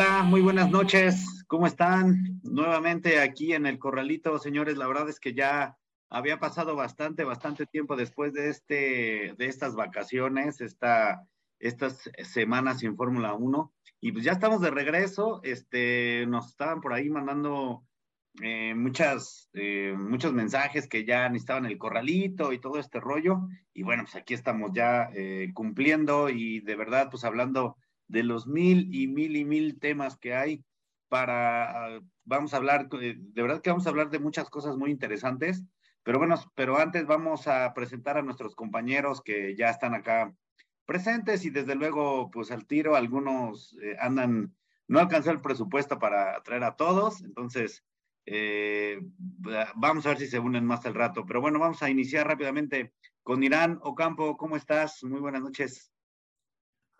Hola, muy buenas noches. ¿Cómo están? Nuevamente aquí en el Corralito, señores. La verdad es que ya había pasado bastante, bastante tiempo después de este, de estas vacaciones, esta, estas semanas sin Fórmula 1. Y pues ya estamos de regreso. Este, nos estaban por ahí mandando eh, muchas, eh, muchos mensajes que ya necesitaban el corralito y todo este rollo. Y bueno, pues aquí estamos ya eh, cumpliendo y de verdad, pues hablando de los mil y mil y mil temas que hay para, vamos a hablar, de verdad que vamos a hablar de muchas cosas muy interesantes, pero bueno, pero antes vamos a presentar a nuestros compañeros que ya están acá presentes y desde luego, pues al tiro, algunos eh, andan, no alcanzó el presupuesto para traer a todos, entonces eh, vamos a ver si se unen más al rato, pero bueno, vamos a iniciar rápidamente con Irán Ocampo, ¿cómo estás? Muy buenas noches.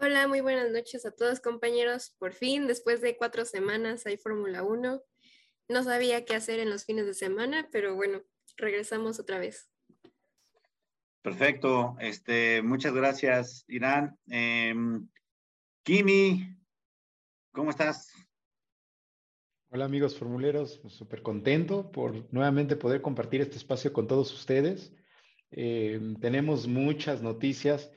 Hola, muy buenas noches a todos compañeros. Por fin, después de cuatro semanas hay Fórmula 1. No sabía qué hacer en los fines de semana, pero bueno, regresamos otra vez. Perfecto. Este, muchas gracias, Irán. Em, Kimi, ¿cómo estás? Hola amigos formuleros, súper contento por nuevamente poder compartir este espacio con todos ustedes. Em, tenemos muchas noticias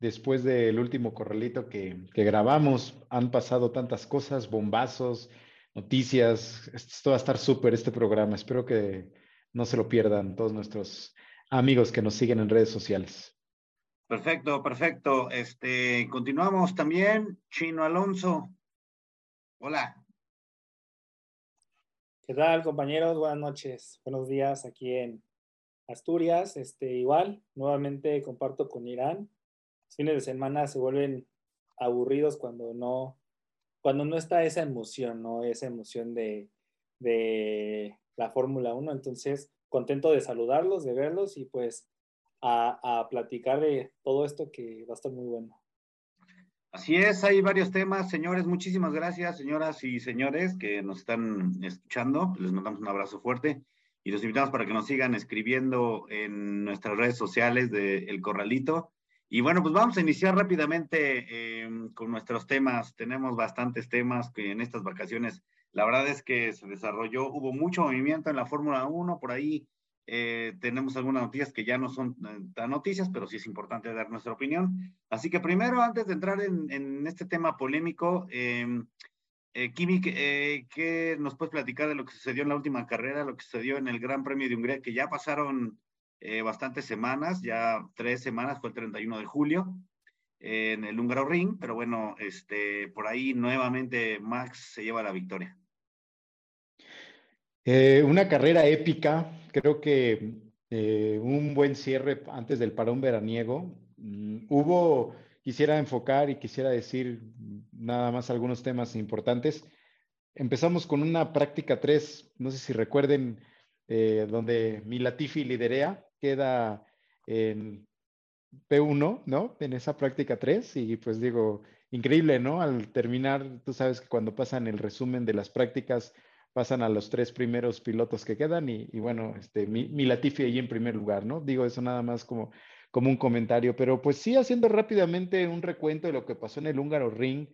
después del último corralito que, grabamos. Han pasado tantas cosas, bombazos, noticias. Esto va a estar súper este programa. Espero que no se lo pierdan todos nuestros amigos que nos siguen en redes sociales. Perfecto, perfecto. Este, continuamos también. Chino Alonso. Hola. ¿Qué tal, compañeros? Buenas noches. Buenos días aquí en Asturias. Este, igual, nuevamente comparto con Irán fines de semana se vuelven aburridos cuando no, cuando no está esa emoción, ¿no? Esa emoción de, de la Fórmula 1. Entonces, contento de saludarlos, de verlos y pues a, a, platicar de todo esto que va a estar muy bueno. Así es, hay varios temas, señores. Muchísimas gracias, señoras y señores que nos están escuchando. Les mandamos un abrazo fuerte y los invitamos para que nos sigan escribiendo en nuestras redes sociales de El Corralito y bueno, pues vamos a iniciar rápidamente eh, con nuestros temas. Tenemos bastantes temas que en estas vacaciones, la verdad es que se desarrolló, hubo mucho movimiento en la Fórmula 1, por ahí eh, tenemos algunas noticias que ya no son eh, tan noticias, pero sí es importante dar nuestra opinión. Así que primero, antes de entrar en, este tema polémico, em, Kimi, ¿qué nos puedes platicar de lo que sucedió en la última carrera, lo que sucedió en el Gran Premio de Hungría, que ya pasaron eh, bastantes semanas, ya tres semanas, fue el 31 de julio en el Húngaro Ring, pero bueno, este, por ahí nuevamente Max se lleva la victoria. Eh, una carrera épica, creo que eh, un buen cierre antes del parón veraniego. Mm, hubo, quisiera enfocar y quisiera decir nada más algunos temas importantes. Empezamos con una práctica 3, no sé si recuerden, donde Milatifi liderea queda en P1, ¿no? En esa práctica 3 y pues digo, increíble, ¿no? Al terminar, tú sabes que cuando pasan el resumen de las prácticas, pasan a los tres primeros pilotos que quedan y, bueno, este, mi, Latifi ahí en primer lugar, ¿no? Digo eso nada más como, como un comentario, pero pues sí, haciendo rápidamente un recuento de lo que pasó en el húngaro ring,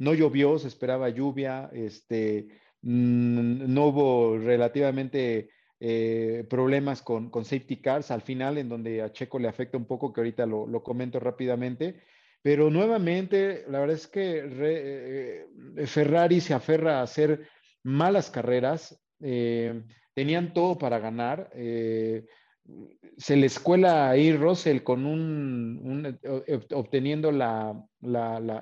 no llovió, se esperaba lluvia, este, no hubo relativamente eh, problemas con, con, safety cars al final, en donde a Checo le afecta un poco, que ahorita lo, lo comento rápidamente. Pero nuevamente, la verdad es que eh, Ferrari se aferra a hacer malas carreras. Eh, tenían todo para ganar. se les cuela ahí Russell con un, obteniendo la,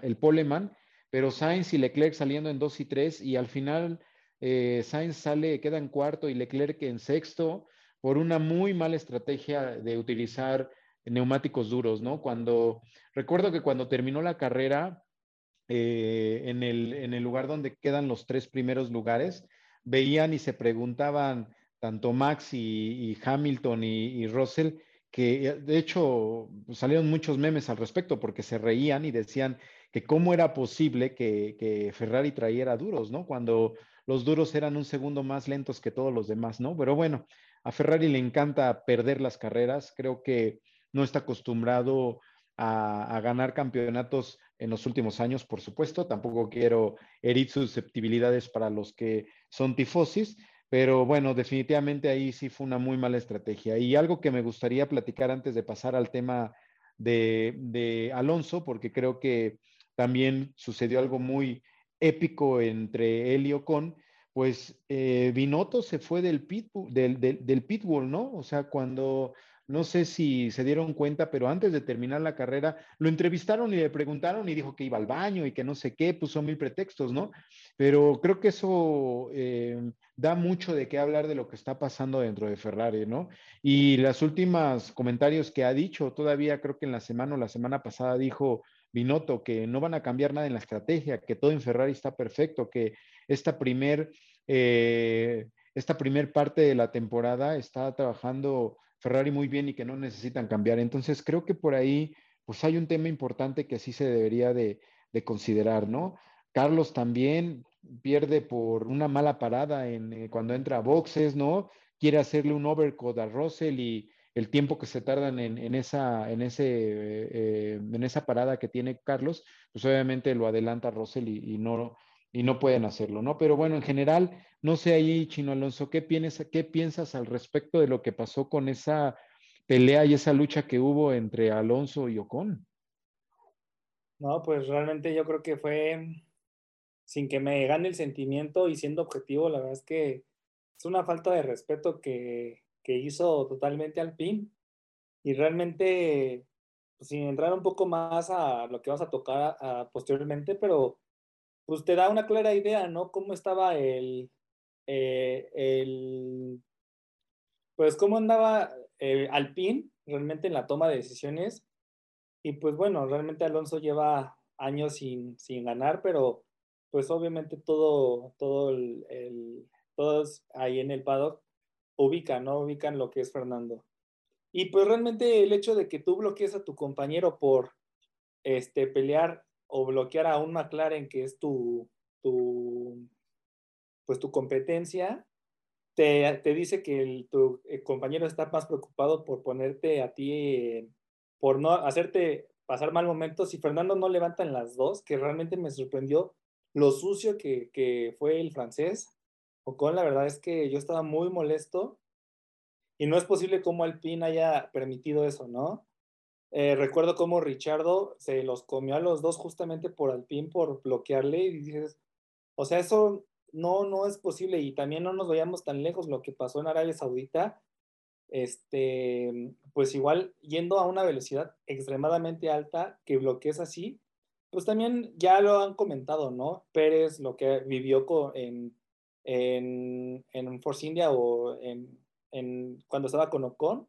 el poleman, pero Sainz y Leclerc saliendo en 2 y 3 y al final eh, Sainz sale, queda en cuarto y Leclerc en sexto por una muy mala estrategia de utilizar neumáticos duros, ¿no? Cuando, recuerdo que cuando terminó la carrera, eh, en, el, lugar donde quedan los tres primeros lugares, veían y se preguntaban tanto Max y, Hamilton y, Russell, que de hecho salieron muchos memes al respecto porque se reían y decían que cómo era posible que, que Ferrari trayera duros, ¿no? Cuando los duros eran un segundo más lentos que todos los demás, ¿no? Pero bueno, a Ferrari le encanta perder las carreras, creo que no está acostumbrado a, ganar campeonatos en los últimos años, por supuesto. Tampoco quiero herir susceptibilidades para los que son tifosis, pero bueno, definitivamente ahí sí fue una muy mala estrategia. Y algo que me gustaría platicar antes de pasar al tema de, Alonso, porque creo que también sucedió algo muy épico entre él y Ocon, pues eh, Binotto se fue del, pit, del, del pitbull, ¿no? O sea, cuando no sé si se dieron cuenta, pero antes de terminar la carrera, lo entrevistaron y le preguntaron y dijo que iba al baño y que no sé qué, puso mil pretextos, ¿no? Pero creo que eso eh, da mucho de qué hablar de lo que está pasando dentro de Ferrari, ¿no? Y las últimas comentarios que ha dicho, todavía creo que en la semana o la semana pasada dijo Binotto que no van a cambiar nada en la estrategia, que todo en Ferrari está perfecto, que esta primer... Eh, esta primer parte de la temporada está trabajando Ferrari muy bien y que no necesitan cambiar. Entonces creo que por ahí pues hay un tema importante que sí se debería de, considerar, ¿no? Carlos también pierde por una mala parada en, eh, cuando entra a boxes, ¿no? Quiere hacerle un overcut a Russell y el tiempo que se tardan en, esa, en, ese, eh, en esa parada que tiene Carlos, pues obviamente lo adelanta Russell y, no, y no pueden hacerlo, ¿no? Pero bueno, en general, no sé ahí, Chino Alonso, ¿qué piensas, ¿qué piensas al respecto de lo que pasó con esa pelea y esa lucha que hubo entre Alonso y Ocon? No, pues realmente yo creo que fue sin que me gane el sentimiento y siendo objetivo, la verdad es que es una falta de respeto que, que hizo totalmente al PIN. Y realmente, pues, sin entrar un poco más a lo que vamos a tocar posteriormente, pero pues te da una clara idea, ¿no? Cómo estaba el, eh, el pues cómo andaba el Alpine realmente en la toma de decisiones. Y pues bueno, realmente Alonso lleva años sin, sin ganar, pero pues obviamente todo, todo el, todos ahí en el paddock ubican, ¿no? Ubican lo que es Fernando. Y pues realmente el hecho de que tú bloquees a tu compañero por este, pelear o bloquear a un McLaren que es tu, tu pues tu competencia, te, te dice que tu eh, compañero está más preocupado por ponerte a ti, por no hacerte pasar mal momentos. Y Fernando no levanta en las dos, que realmente me sorprendió lo sucio que, que fue el francés. Ocon, la verdad es que yo estaba muy molesto y no es posible cómo Alpine haya permitido eso, ¿no? Eh, recuerdo cómo Richardo se los comió a los dos justamente por Alpine, por bloquearle y dices, o sea, eso no, no es posible y también no nos vayamos tan lejos lo que pasó en Arabia Saudita, este, pues igual yendo a una velocidad extremadamente alta que bloquees así, pues también ya lo han comentado, ¿no? Pérez, lo que vivió en, en, en Force India o en, en, cuando estaba con Ocon,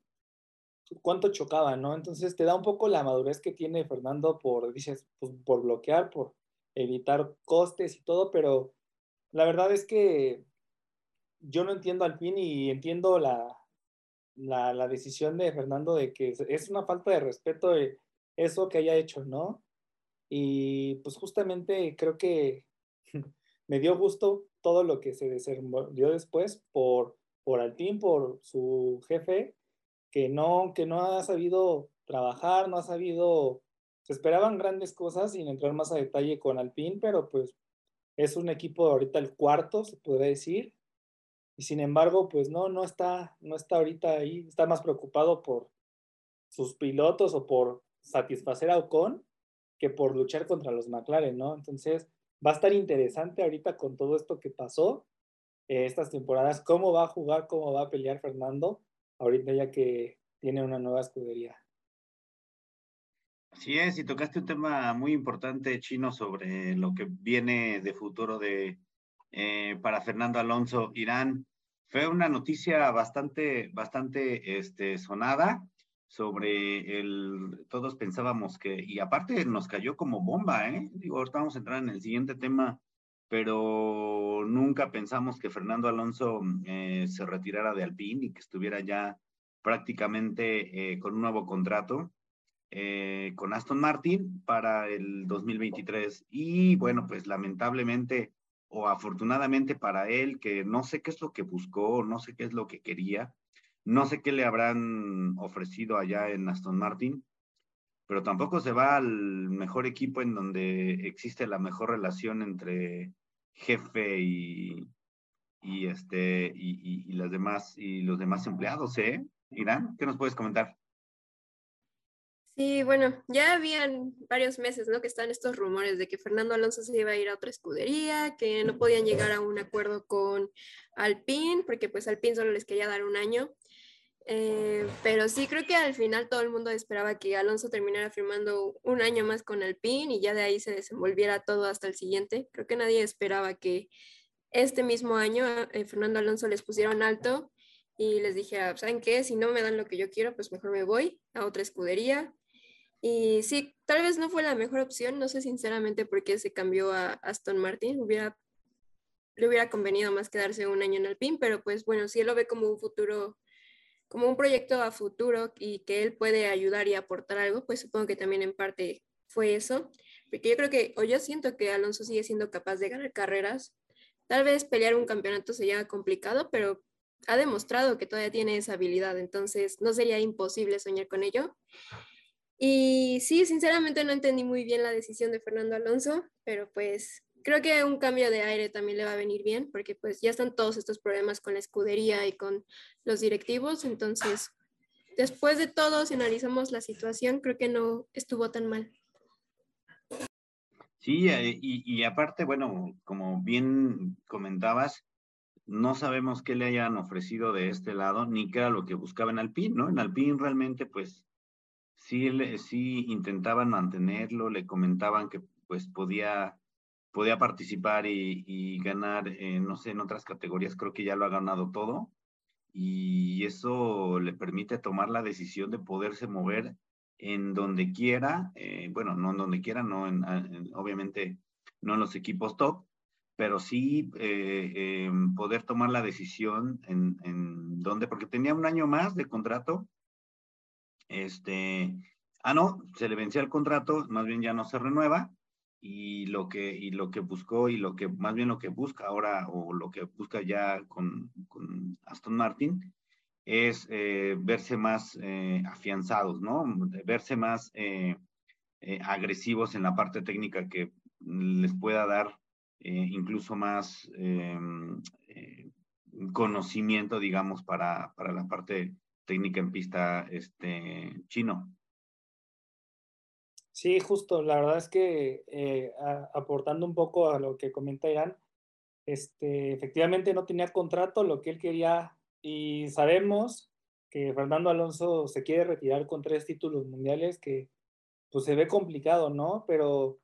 cuánto chocaba, ¿no? Entonces te da un poco la madurez que tiene Fernando por, dices, pues, por bloquear, por evitar costes y todo, pero la verdad es que yo no entiendo al fin y entiendo la, la, decisión de Fernando de que es una falta de respeto eso que haya hecho, ¿no? Y pues justamente creo que me dio gusto todo lo que se desenvolvió después por, por Alpín, por su jefe, que no, que no ha sabido trabajar, no ha sabido, se esperaban grandes cosas sin entrar más a detalle con Alpín, pero pues es un equipo ahorita el cuarto, se puede decir, y sin embargo, pues no, no está, no está ahorita ahí, está más preocupado por sus pilotos o por satisfacer a Ocon que por luchar contra los McLaren, ¿no? Entonces, va a estar interesante ahorita con todo esto que pasó eh, estas temporadas, cómo va a jugar, cómo va a pelear Fernando, ahorita ya que tiene una nueva escudería. Así es, y tocaste un tema muy importante, Chino, sobre lo que viene de futuro de, eh, para Fernando Alonso Irán. Fue una noticia bastante, bastante este, sonada sobre el, todos pensábamos que, y aparte nos cayó como bomba, ¿eh? Digo, ahorita vamos a entrar en el siguiente tema, pero nunca pensamos que Fernando Alonso eh, se retirara de Alpine y que estuviera ya prácticamente eh, con un nuevo contrato. Eh, con Aston Martin para el 2023. Y bueno, pues lamentablemente o afortunadamente para él, que no sé qué es lo que buscó, no sé qué es lo que quería, no sé qué le habrán ofrecido allá en Aston Martin, pero tampoco se va al mejor equipo en donde existe la mejor relación entre jefe y, este y, y, las demás y los demás empleados, ¿eh? Irán, ¿qué nos puedes comentar? Sí, bueno, ya habían varios meses, ¿no? Que están estos rumores de que Fernando Alonso se iba a ir a otra escudería, que no podían llegar a un acuerdo con Alpine, porque pues Alpine solo les quería dar un año. Eh, pero sí creo que al final todo el mundo esperaba que Alonso terminara firmando un año más con Alpine y ya de ahí se desenvolviera todo hasta el siguiente. Creo que nadie esperaba que este mismo año eh, Fernando Alonso les pusiera un alto y les dije, ¿saben qué? Si no me dan lo que yo quiero, pues mejor me voy a otra escudería. Y sí, tal vez no fue la mejor opción, no sé sinceramente por qué se cambió a Aston Martin, hubiera, le hubiera convenido más quedarse un año en Alpine, pero pues bueno, si él lo ve como un futuro como un proyecto a futuro y que él puede ayudar y aportar algo, pues supongo que también en parte fue eso, porque yo creo que, o yo siento que Alonso sigue siendo capaz de ganar carreras, tal vez pelear un campeonato sería complicado, pero ha demostrado que todavía tiene esa habilidad, entonces no sería imposible soñar con ello. Y sí, sinceramente no entendí muy bien la decisión de Fernando Alonso, pero pues creo que un cambio de aire también le va a venir bien, porque pues ya están todos estos problemas con la escudería y con los directivos, entonces después de todo, si analizamos la situación, creo que no estuvo tan mal. Sí, eh, y, y aparte, bueno, como bien comentabas, no sabemos qué le hayan ofrecido de este lado, ni qué era lo que buscaba en Alpine, ¿no? En Alpine realmente, pues, sí, sí intentaban mantenerlo, le comentaban que, pues, podía podía participar y, ganar, no sé, en otras categorías, creo que ya lo ha ganado todo. Y eso le permite tomar la decisión de poderse mover en donde quiera, eh, bueno, no en donde quiera, no en, obviamente no en los equipos top, pero sí eh, em, poder tomar la decisión en, donde, porque tenía un año más de contrato, este, ah, no, se le vencía el contrato, más bien ya no se renueva, y lo que y lo que buscó y lo que más bien lo que busca ahora o lo que busca ya con, con Aston Martin es eh, verse más eh, afianzados, ¿no? Verse más eh, agresivos en la parte técnica que les pueda dar incluso más conocimiento, digamos, para, para la parte técnica en pista este, chino. Sí, justo, la verdad es que eh, aportando un poco a lo que comenta Irán, este, efectivamente no tenía contrato, lo que él quería, y sabemos que Fernando Alonso se quiere retirar con tres títulos mundiales, que pues se ve complicado, ¿no? Pero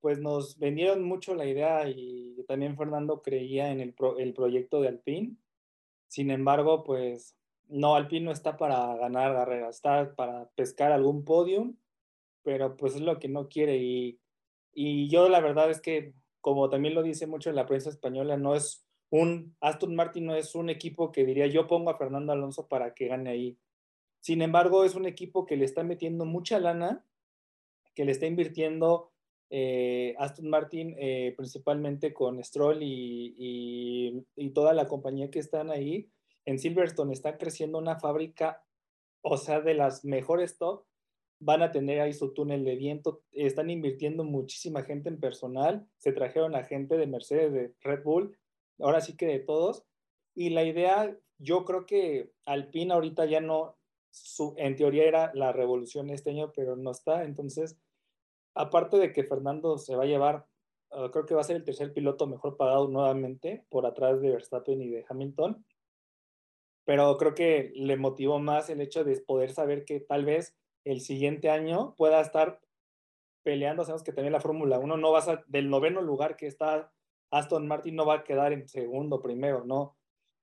pues nos vendieron mucho la idea y también Fernando creía en el, el proyecto de Alpine. Sin embargo, pues no, Alpine no está para ganar carreras, está para pescar algún podium pero pues es lo que no quiere y, y yo la verdad es que, como también lo dice mucho en la prensa española, no es un, Aston Martin no es un equipo que diría yo pongo a Fernando Alonso para que gane ahí. Sin embargo, es un equipo que le está metiendo mucha lana, que le está invirtiendo eh, Aston Martin eh, principalmente con Stroll y, y, y, toda la compañía que están ahí. En Silverstone está creciendo una fábrica, o sea, de las mejores top, van a tener ahí su túnel de viento, están invirtiendo muchísima gente en personal, se trajeron a gente de Mercedes, de Red Bull, ahora sí que de todos. Y la idea, yo creo que Alpine ahorita ya no, su, en teoría era la revolución este año, pero no está. Entonces, aparte de que Fernando se va a llevar, uh, creo que va a ser el tercer piloto mejor pagado nuevamente por atrás de Verstappen y de Hamilton. Pero creo que le motivó más el hecho de poder saber que tal vez el siguiente año pueda estar peleando. Sabemos que también la Fórmula 1 no va a del noveno lugar que está Aston Martin no va a quedar en segundo, primero, no.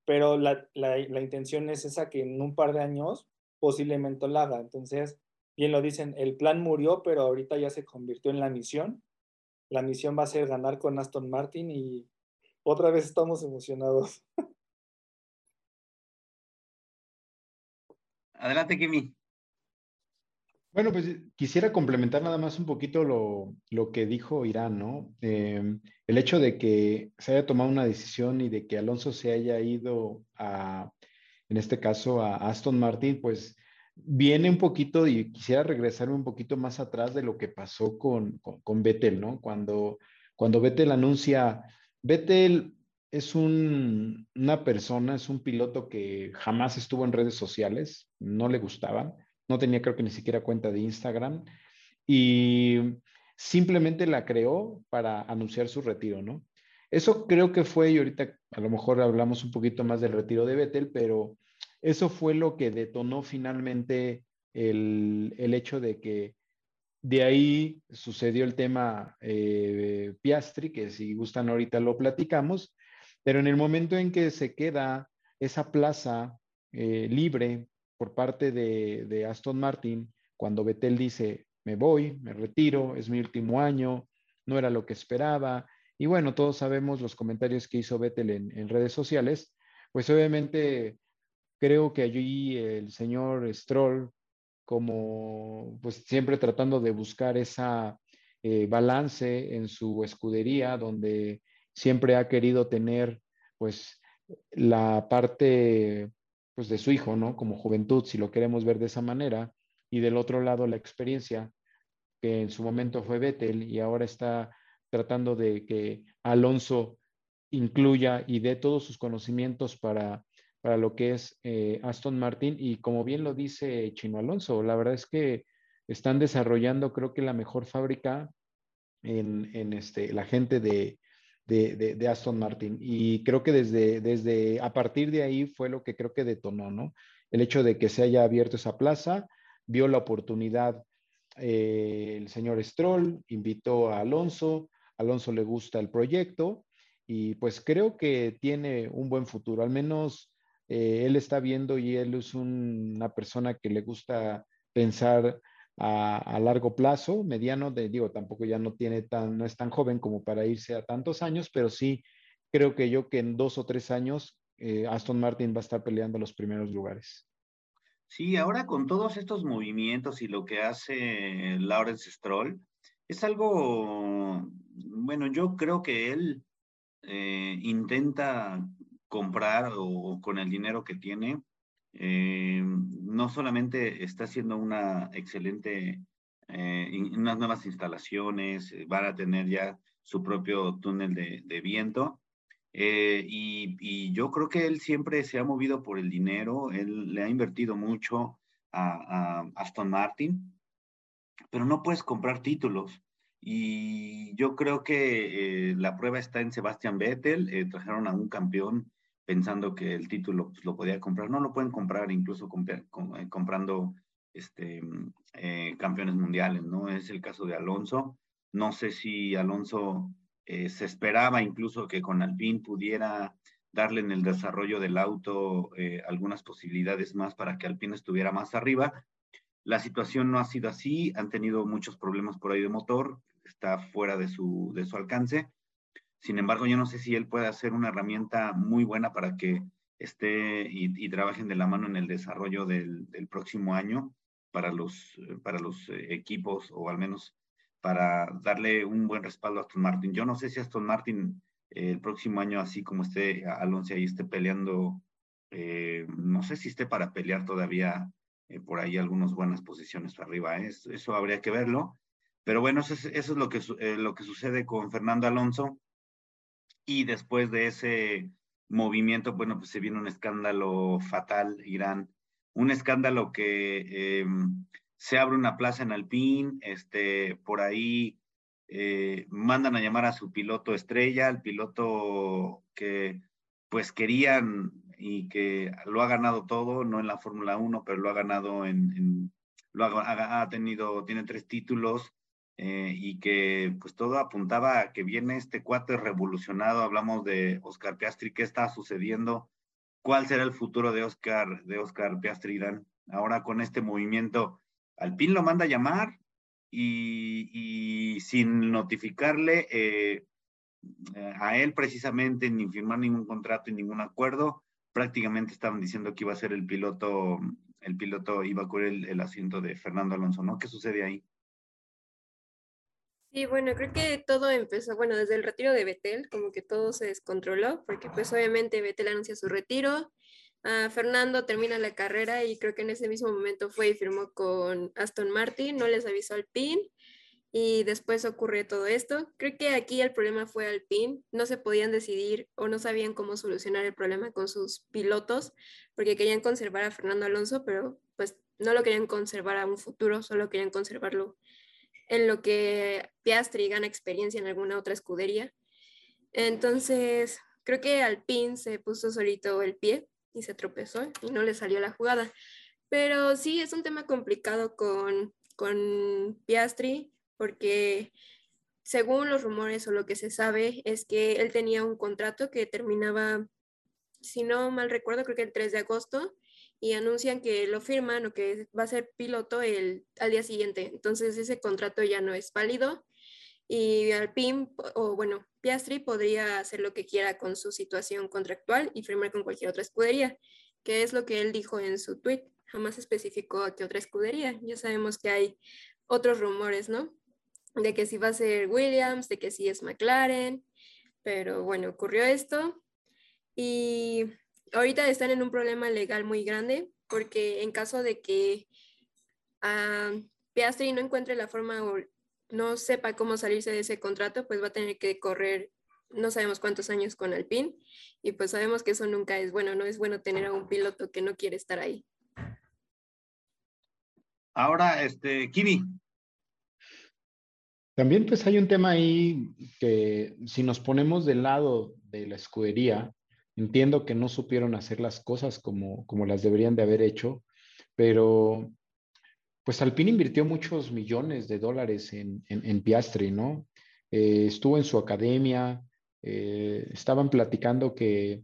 Pero la, la, la intención es esa que en un par de años posiblemente lo haga. Entonces, bien lo dicen, el plan murió, pero ahorita ya se convirtió en la misión. La misión va a ser ganar con Aston Martin y otra vez estamos emocionados. Adelante, Kimi. Bueno, pues quisiera complementar nada más un poquito lo, lo que dijo Irán, ¿no? Em, el hecho de que se haya tomado una decisión y de que Alonso se haya ido a, en este caso, a Aston Martin, pues viene un poquito, y quisiera regresarme un poquito más atrás de lo que pasó con, con, con Vettel, ¿no? Cuando, cuando Vettel anuncia, Vettel es un, una persona, es un piloto que jamás estuvo en redes sociales, no le gustaban, no tenía creo que ni siquiera cuenta de Instagram y simplemente la creó para anunciar su retiro, ¿no? Eso creo que fue, y ahorita a lo mejor hablamos un poquito más del retiro de Vettel, pero eso fue lo que detonó finalmente el, el hecho de que de ahí sucedió el tema eh, Piastri, que si gustan ahorita lo platicamos, pero en el momento en que se queda esa plaza eh, libre por parte de, Aston Martin, cuando Vettel dice, me voy, me retiro, es mi último año, no era lo que esperaba, y bueno, todos sabemos los comentarios que hizo Vettel en, en redes sociales, pues obviamente creo que allí el señor Stroll, como pues siempre tratando de buscar esa eh, balance en su escudería, donde siempre ha querido tener pues la parte pues de su hijo, ¿no? Como juventud, si lo queremos ver de esa manera, y del otro lado la experiencia que en su momento fue Vettel y ahora está tratando de que Alonso incluya y dé todos sus conocimientos para, para lo que es eh, Aston Martin y como bien lo dice Chino Alonso, la verdad es que están desarrollando creo que la mejor fábrica en, en este, la gente de, de, Aston Martin. Y creo que desde, desde, a partir de ahí fue lo que creo que detonó, ¿no? El hecho de que se haya abierto esa plaza, vio la oportunidad eh, el señor Stroll, invitó a Alonso, Alonso le gusta el proyecto y pues creo que tiene un buen futuro, al menos eh, él está viendo y él es una persona que le gusta pensar a, largo plazo, mediano, de, digo, tampoco ya no tiene tan, no es tan joven como para irse a tantos años, pero sí creo que yo que en dos o tres años eh, Aston Martin va a estar peleando los primeros lugares. Sí, ahora con todos estos movimientos y lo que hace Lawrence Stroll, es algo, bueno, yo creo que él eh, intenta comprar o, con el dinero que tiene, eh, no solamente está haciendo una excelente, eh, unas nuevas instalaciones, eh, van a tener ya su propio túnel de, viento. Y, y, yo creo que él siempre se ha movido por el dinero, él le ha invertido mucho a, a Aston Martin, pero no puedes comprar títulos. Y yo creo que la prueba está en Sebastian Vettel, trajeron a un campeón pensando que el título pues, lo podía comprar. No lo pueden comprar incluso eh, comprando este, eh, campeones mundiales, ¿no? Es el caso de Alonso. No sé si Alonso eh, se esperaba incluso que con Alpine pudiera darle en el desarrollo del auto algunas posibilidades más para que Alpine estuviera más arriba. La situación no ha sido así, han tenido muchos problemas por ahí de motor, está fuera de su alcance sin embargo, yo no sé si él puede hacer una herramienta muy buena para que esté y, trabajen de la mano en el desarrollo del, próximo año para los, para los eh, equipos o al menos para darle un buen respaldo a Aston Martin. Yo no sé si Aston Martin eh, el próximo año, así como esté Alonso ahí, esté peleando, eh, no sé si esté para pelear todavía por ahí algunas buenas posiciones arriba. Eso habría que verlo. Pero bueno, eso es, eso es lo, que, lo que sucede con Fernando Alonso y después de ese movimiento, bueno, pues se viene un escándalo fatal, Irán, un escándalo que em, se abre una plaza en Alpín, este, por ahí eh, mandan a llamar a su piloto estrella, el piloto que pues querían y que lo ha ganado todo, no en la Fórmula 1, pero lo ha ganado en, lo ha, ha, tenido, tiene tres títulos, eh, y que pues todo apuntaba a que viene este cuate revolucionado, hablamos de Oscar Piastri, ¿qué está sucediendo? ¿Cuál será el futuro de Oscar, de Oscar Piastri Dan? Ahora con este movimiento, Alpín lo manda a llamar y, sin notificarle eh, a él precisamente ni firmar ningún contrato y ningún acuerdo, prácticamente estaban diciendo que iba a ser el piloto, el piloto iba a cubrir el, el asiento de Fernando Alonso, ¿no? ¿Qué sucede ahí? Sí, bueno, creo que todo empezó, bueno, desde el retiro de Betel, como que todo se descontroló, porque pues obviamente Betel anuncia su retiro, Ah, Fernando termina la carrera y creo que en ese mismo momento fue y firmó con Aston Martin, no les avisó al PIN y después ocurre todo esto. Creo que aquí el problema fue al PIN, no se podían decidir o no sabían cómo solucionar el problema con sus pilotos porque querían conservar a Fernando Alonso, pero pues no lo querían conservar a un futuro, solo querían conservarlo en lo que Piastri gana experiencia en alguna otra escudería. Entonces, creo que al PIN se puso solito el pie y se tropezó y no le salió la jugada. Pero sí, es un tema complicado con, con Piastri porque según los rumores o lo que se sabe es que él tenía un contrato que terminaba, si no mal recuerdo, creo que el 3 de agosto y anuncian que lo firman o que va a ser piloto el, al día siguiente. Entonces ese contrato ya no es válido y Alpine, o bueno, Piastri podría hacer lo que quiera con su situación contractual y firmar con cualquier otra escudería, que es lo que él dijo en su tweet. Jamás especificó a qué otra escudería. Ya sabemos que hay otros rumores, ¿no? De que si va a ser Williams, de que si es McLaren, pero bueno, ocurrió esto y ahorita están en un problema legal muy grande porque en caso de que uh, Piastri no encuentre la forma no sepa cómo salirse de ese contrato, pues va a tener que correr no sabemos cuántos años con Alpine y pues sabemos que eso nunca es bueno, no es bueno tener a un piloto que no quiere estar ahí. Ahora, este, Kimi. También pues hay un tema ahí que si nos ponemos del lado de la escudería, entiendo que no supieron hacer las cosas como, como las deberían de haber hecho, pero pues Alpine invirtió muchos millones de dólares en, Piastri, ¿no? Eh, estuvo en su academia, eh, estaban platicando que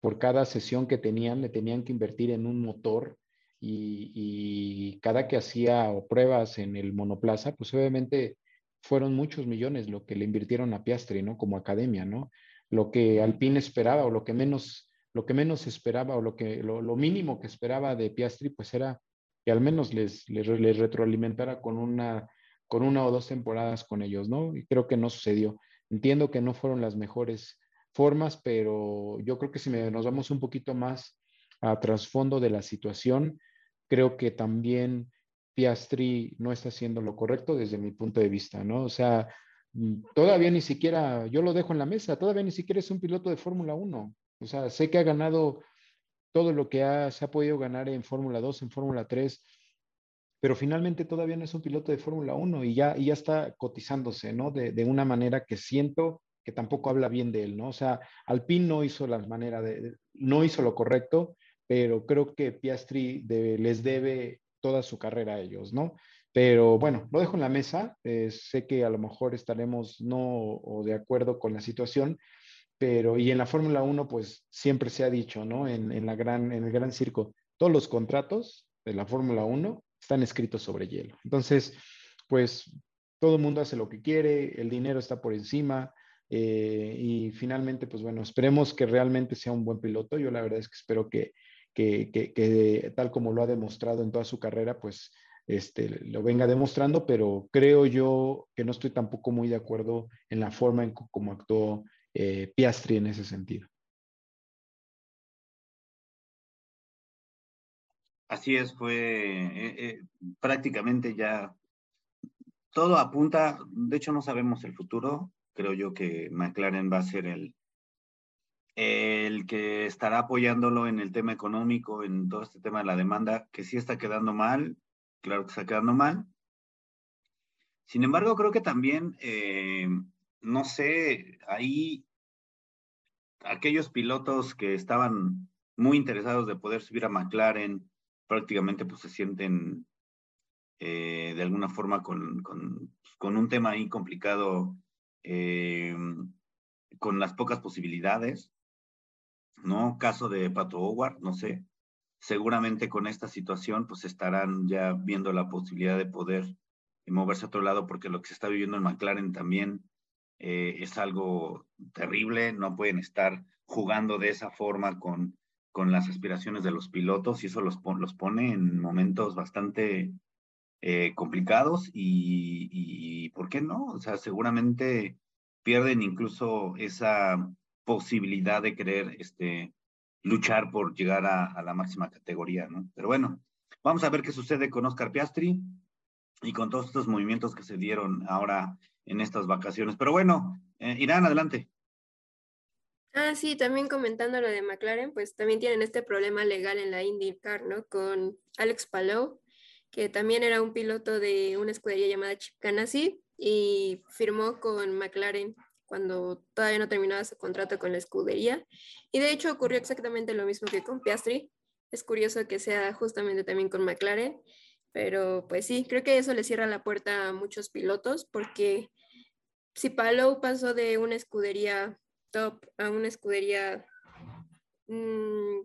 por cada sesión que tenían le tenían que invertir en un motor y, cada que hacía pruebas en el monoplaza, pues obviamente fueron muchos millones lo que le invirtieron a Piastri, ¿no? Como academia, ¿no? Lo que Alpine esperaba o lo que menos, lo que menos esperaba o lo, que, lo mínimo que esperaba de Piastri, pues era que al menos les, les, retroalimentara con una, con una o dos temporadas con ellos, ¿no? Y creo que no sucedió. Entiendo que no fueron las mejores formas, pero yo creo que si nos vamos un poquito más a trasfondo de la situación, creo que también Piastri no está haciendo lo correcto desde mi punto de vista, ¿no? O sea, todavía ni siquiera, yo lo dejo en la mesa, todavía ni siquiera es un piloto de Fórmula 1. O sea, sé que ha ganado todo lo que se ha podido ganar en Fórmula 2, en Fórmula 3, pero finalmente todavía no es un piloto de Fórmula 1 y ya, ya está cotizándose, ¿no? De, una manera que siento que tampoco habla bien de él, ¿no? O sea, Alpine no hizo la manera de, no hizo lo correcto, pero creo que Piastri les debe toda su carrera a ellos, ¿no? Pero bueno, lo dejo en la mesa. Eh, sé que a lo mejor estaremos no o de acuerdo con la situación, pero y en la Fórmula 1 pues siempre se ha dicho, ¿no? En, la gran, en el gran circo, todos los contratos de la Fórmula 1 están escritos sobre hielo. Entonces, pues todo el mundo hace lo que quiere, el dinero está por encima eh, y finalmente, pues bueno, esperemos que realmente sea un buen piloto. Yo la verdad es que espero que, que, que, tal como lo ha demostrado en toda su carrera, pues este, lo venga demostrando, pero creo yo que no estoy tampoco muy de acuerdo en la forma en cómo actuó eh, Piastri en ese sentido. Así es, fue eh, eh, prácticamente ya todo apunta, de hecho no sabemos el futuro, creo yo que McLaren va a ser el, el que estará apoyándolo en el tema económico, en todo este tema de la demanda, que sí está quedando mal, claro que está quedando mal. Sin embargo, creo que también, no sé, ahí aquellos pilotos que estaban muy interesados de poder subir a McLaren, prácticamente pues se sienten eh, de alguna forma con, con, con, un tema ahí complicado, eh, con las pocas posibilidades, ¿no? Caso de Pato Howard, no sé. Seguramente con esta situación pues estarán ya viendo la posibilidad de poder moverse a otro lado porque lo que se está viviendo en McLaren también eh, es algo terrible, no pueden estar jugando de esa forma con, con las aspiraciones de los pilotos y eso los, los pone en momentos bastante eh, complicados y, y, ¿por qué no? O sea, seguramente pierden incluso esa posibilidad de querer este, luchar por llegar a, la máxima categoría, ¿no? Pero bueno, vamos a ver qué sucede con Oscar Piastri y con todos estos movimientos que se dieron ahora en estas vacaciones. Pero bueno, eh, Irán, adelante. Ah, sí, también comentando lo de McLaren, pues también tienen este problema legal en la IndyCar, ¿no? Con Alex Palou, que también era un piloto de una escudería llamada Chip Ganassi y firmó con McLaren cuando todavía no terminaba su contrato con la escudería. Y de hecho ocurrió exactamente lo mismo que con Piastri. Es curioso que sea justamente también con McLaren, pero pues sí, creo que eso le cierra la puerta a muchos pilotos porque si Palou pasó de una escudería top a una escudería mm,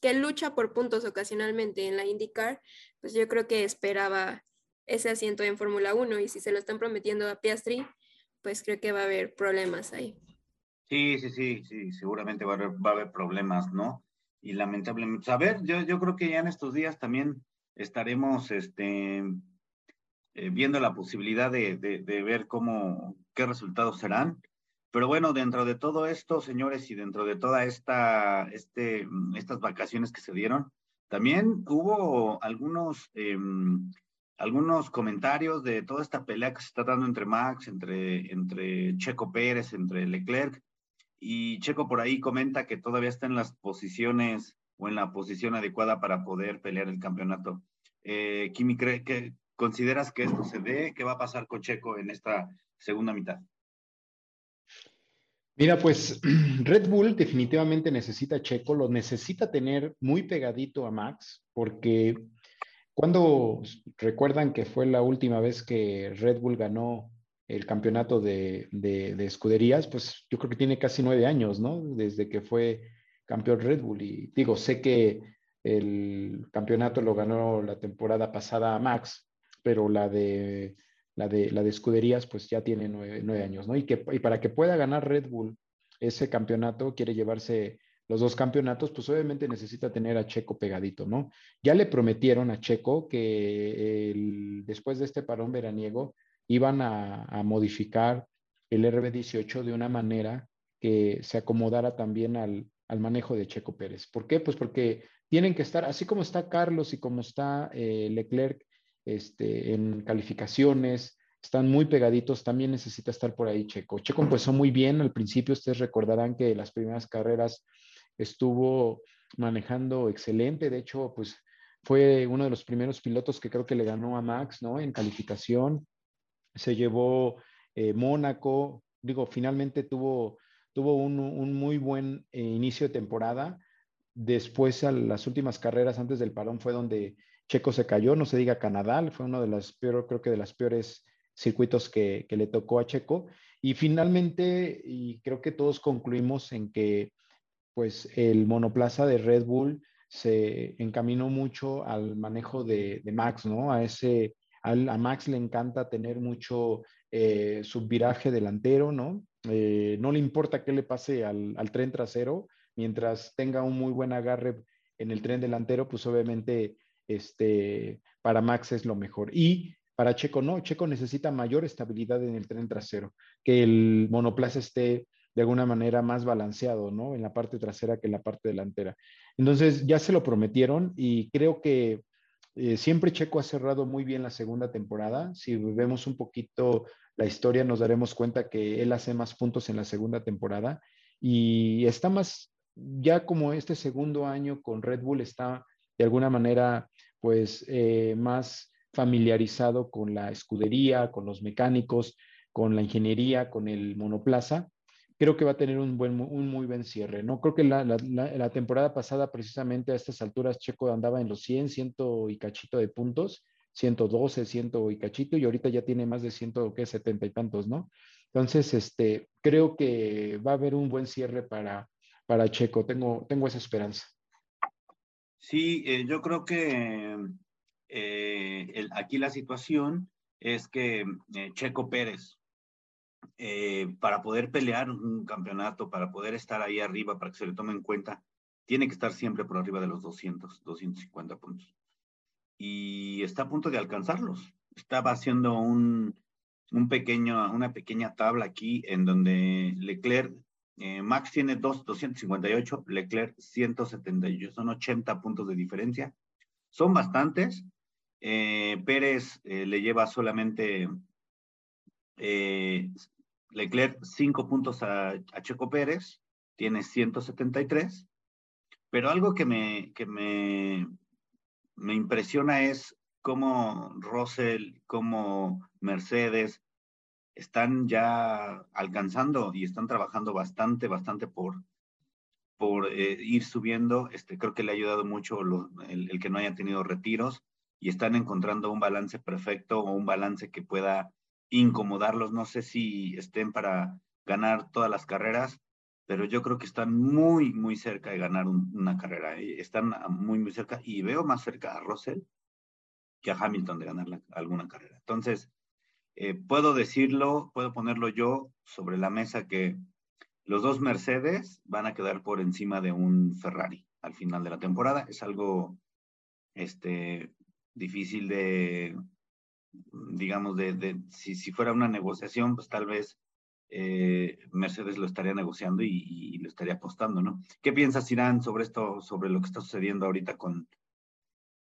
que lucha por puntos ocasionalmente en la IndyCar, pues yo creo que esperaba ese asiento en Fórmula 1 y si se lo están prometiendo a Piastri, pues creo que va a haber problemas ahí. Sí, sí, sí, sí, seguramente va a haber, problemas, ¿no? Y lamentablemente, a ver, yo, yo creo que ya en estos días también estaremos este, eh, viendo la posibilidad de, de, ver cómo, qué resultados serán. Pero bueno, dentro de todo esto, señores, y dentro de toda esta, este, estas vacaciones que se dieron, también hubo algunos, eh, algunos comentarios de toda esta pelea que se está dando entre Max, entre, entre Checo Pérez, entre Leclerc. Y Checo por ahí comenta que todavía está en las posiciones o en la posición adecuada para poder pelear el campeonato. Eh, Kimi, ¿cree que consideras que esto se dé? ¿Qué va a pasar con Checo en esta segunda mitad? Mira, pues Red Bull definitivamente necesita Checo, lo necesita tener muy pegadito a Max, porque cuando recuerdan que fue la última vez que Red Bull ganó el campeonato de, escuderías, pues yo creo que tiene casi nueve años, ¿no? Desde que fue campeón Red Bull. Y digo, sé que el campeonato lo ganó la temporada pasada Max, pero la de, la de, la de escuderías pues ya tiene nueve, años, ¿no? Y, que, y para que pueda ganar Red Bull ese campeonato, quiere llevarse los dos campeonatos, pues obviamente necesita tener a Checo pegadito, ¿no? Ya le prometieron a Checo que después de este parón veraniego iban a, modificar el RB18 de una manera que se acomodara también al, manejo de Checo Pérez. ¿Por qué? Pues porque tienen que estar, así como está Carlos y como está eh, Leclerc este, en calificaciones, están muy pegaditos, también necesita estar por ahí Checo. Checo empezó muy bien al principio, ustedes recordarán que las primeras carreras estuvo manejando excelente. De hecho, pues fue uno de los primeros pilotos que creo que le ganó a Max, ¿no? En calificación. Se llevó eh, Mónaco. Digo, finalmente tuvo, tuvo un, muy buen eh, inicio de temporada. Después, a las últimas carreras antes del parón fue donde Checo se cayó, no se diga Canadá, fue uno de las peores, creo que de las peores circuitos que, que le tocó a Checo. Y finalmente, y creo que todos concluimos en que pues el monoplaza de Red Bull se encaminó mucho al manejo de, Max, ¿no? A ese, a Max le encanta tener mucho eh, subviraje delantero, ¿no? Eh, no le importa qué le pase al, tren trasero, mientras tenga un muy buen agarre en el tren delantero, pues obviamente este, para Max es lo mejor. Y para Checo no, Checo necesita mayor estabilidad en el tren trasero, que el monoplaza esté de alguna manera más balanceado, ¿no? En la parte trasera que en la parte delantera. Entonces, ya se lo prometieron y creo que eh, siempre Checo ha cerrado muy bien la segunda temporada. Si vemos un poquito la historia, nos daremos cuenta que él hace más puntos en la segunda temporada y está más, ya como este segundo año con Red Bull está de alguna manera, pues, eh, más familiarizado con la escudería, con los mecánicos, con la ingeniería, con el monoplaza creo que va a tener un, buen, un muy buen cierre. No creo que la, la, temporada pasada, precisamente a estas alturas, Checo andaba en los 100, 100 y cachito de puntos, 112, 100 y cachito, y ahorita ya tiene más de 100, ¿qué? 70 y tantos, ¿no? Entonces, este, creo que va a haber un buen cierre para, para Checo. Tengo, tengo esa esperanza. Sí, eh, yo creo que eh, aquí la situación es que eh, Checo Pérez eh, para poder pelear un campeonato, para poder estar ahí arriba, para que se le tome en cuenta, tiene que estar siempre por arriba de los 200, 250 puntos. Y está a punto de alcanzarlos. Estaba haciendo un, un pequeño, una pequeña tabla aquí en donde Leclerc Eh, Max tiene 258, Leclerc 178, son 80 puntos de diferencia. Son bastantes. Eh, Pérez eh, le lleva solamente Leclerc 5 puntos a, a, Checo Pérez, tiene 173. Pero algo que me, que me, me impresiona es cómo Russell, cómo Mercedes, están ya alcanzando y están trabajando bastante, bastante por, por eh, ir subiendo. Este, creo que le ha ayudado mucho el, el, que no haya tenido retiros y están encontrando un balance perfecto o un balance que pueda incomodarlos. No sé si estén para ganar todas las carreras, pero yo creo que están muy, muy cerca de ganar una carrera. ¿eh? Están muy, muy cerca y veo más cerca a Russell que a Hamilton de ganar alguna carrera. Entonces, eh, puedo decirlo, puedo ponerlo yo sobre la mesa que los dos Mercedes van a quedar por encima de un Ferrari al final de la temporada. Es algo este, difícil de, digamos, de, si, si, fuera una negociación, pues tal vez eh, Mercedes lo estaría negociando y, y, lo estaría apostando, ¿no? ¿Qué piensas, Irán, sobre esto, sobre lo que está sucediendo ahorita con,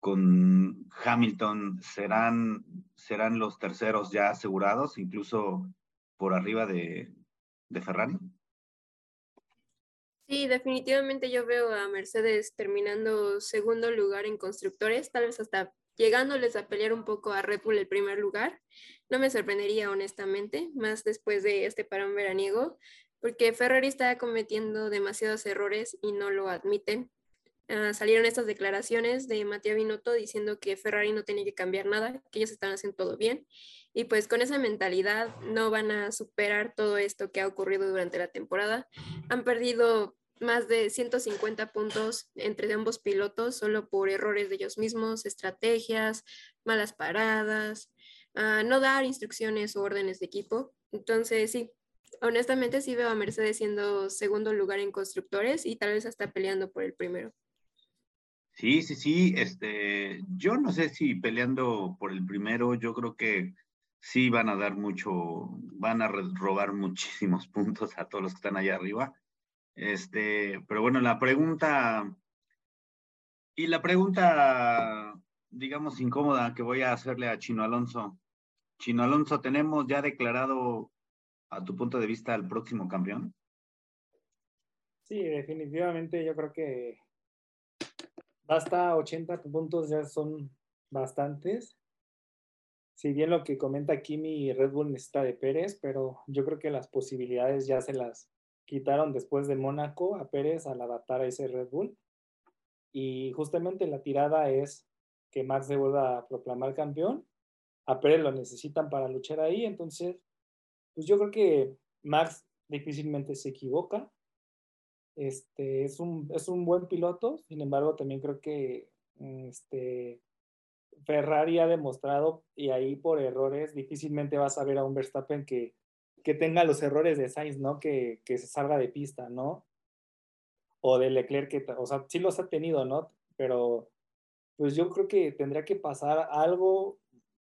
con Hamilton serán, serán los terceros ya asegurados, incluso por arriba de, de Ferrari? Sí, definitivamente yo veo a Mercedes terminando segundo lugar en constructores, tal vez hasta llegándoles a pelear un poco a Red Bull el primer lugar. No me sorprendería honestamente, más después de este parón veraniego, porque Ferrari está cometiendo demasiados errores y no lo admiten. Ah, salieron estas declaraciones de Matías Binotto diciendo que Ferrari no tenía que cambiar nada, que ellos están haciendo todo bien. Y pues con esa mentalidad no van a superar todo esto que ha ocurrido durante la temporada. Han perdido más de 150 puntos entre ambos pilotos solo por errores de ellos mismos, estrategias, malas paradas, uh, no dar instrucciones o órdenes de equipo. Entonces, sí, honestamente sí veo a Mercedes siendo segundo lugar en constructores y tal vez hasta peleando por el primero. Sí, sí, sí. Este, yo no sé si peleando por el primero, yo creo que sí van a dar mucho, van a robar muchísimos puntos a todos los que están allá arriba. Este, pero bueno, la pregunta, y la pregunta, digamos, incómoda que voy a hacerle a Chino Alonso. Chino Alonso, ¿tenemos ya declarado, a tu punto de vista, el próximo campeón? Sí, definitivamente yo creo que hasta 80 puntos ya son bastantes. Si bien lo que comenta Kimi, Red Bull necesita de Pérez, pero yo creo que las posibilidades ya se las quitaron después de Mónaco a Pérez al adaptar a ese Red Bull. Y justamente la tirada es que Max se vuelva a proclamar campeón. A Pérez lo necesitan para luchar ahí, entonces, pues yo creo que Max difícilmente se equivoca. Este, es, un, es un buen piloto, sin embargo, también creo que este, Ferrari ha demostrado, y ahí por errores, difícilmente vas a ver a un Verstappen que, que tenga los errores de Sainz, ¿no? Que, que se salga de pista, ¿no? O de Leclerc, que, o sea, sí los ha tenido, ¿no? Pero pues yo creo que tendría que pasar algo,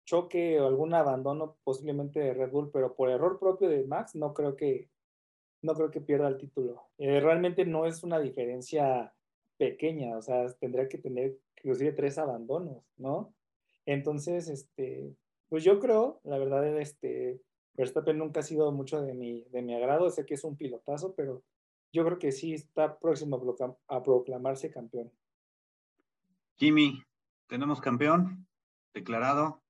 choque o algún abandono posiblemente de Red Bull, pero por error propio de Max, no creo que, no creo que pierda el título. Eh, realmente no es una diferencia pequeña, o sea, tendría que tener inclusive tres abandonos, ¿no? Entonces, este, pues yo creo, la verdad, este, Verstappen nunca ha sido mucho de mi, de mi agrado, sé que es un pilotazo, pero yo creo que sí está próximo a proclamarse campeón. Jimmy, ¿tenemos campeón declarado?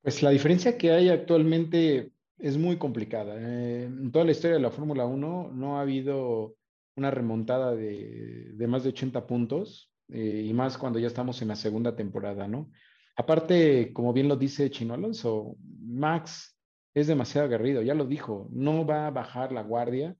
Pues la diferencia que hay actualmente es muy complicada. Eh, en toda la historia de la Fórmula 1 no ha habido una remontada de, más de 80 puntos eh, y más cuando ya estamos en la segunda temporada, ¿no? Aparte, como bien lo dice Chino Alonso, Max es demasiado aguerrido, ya lo dijo, no va a bajar la guardia,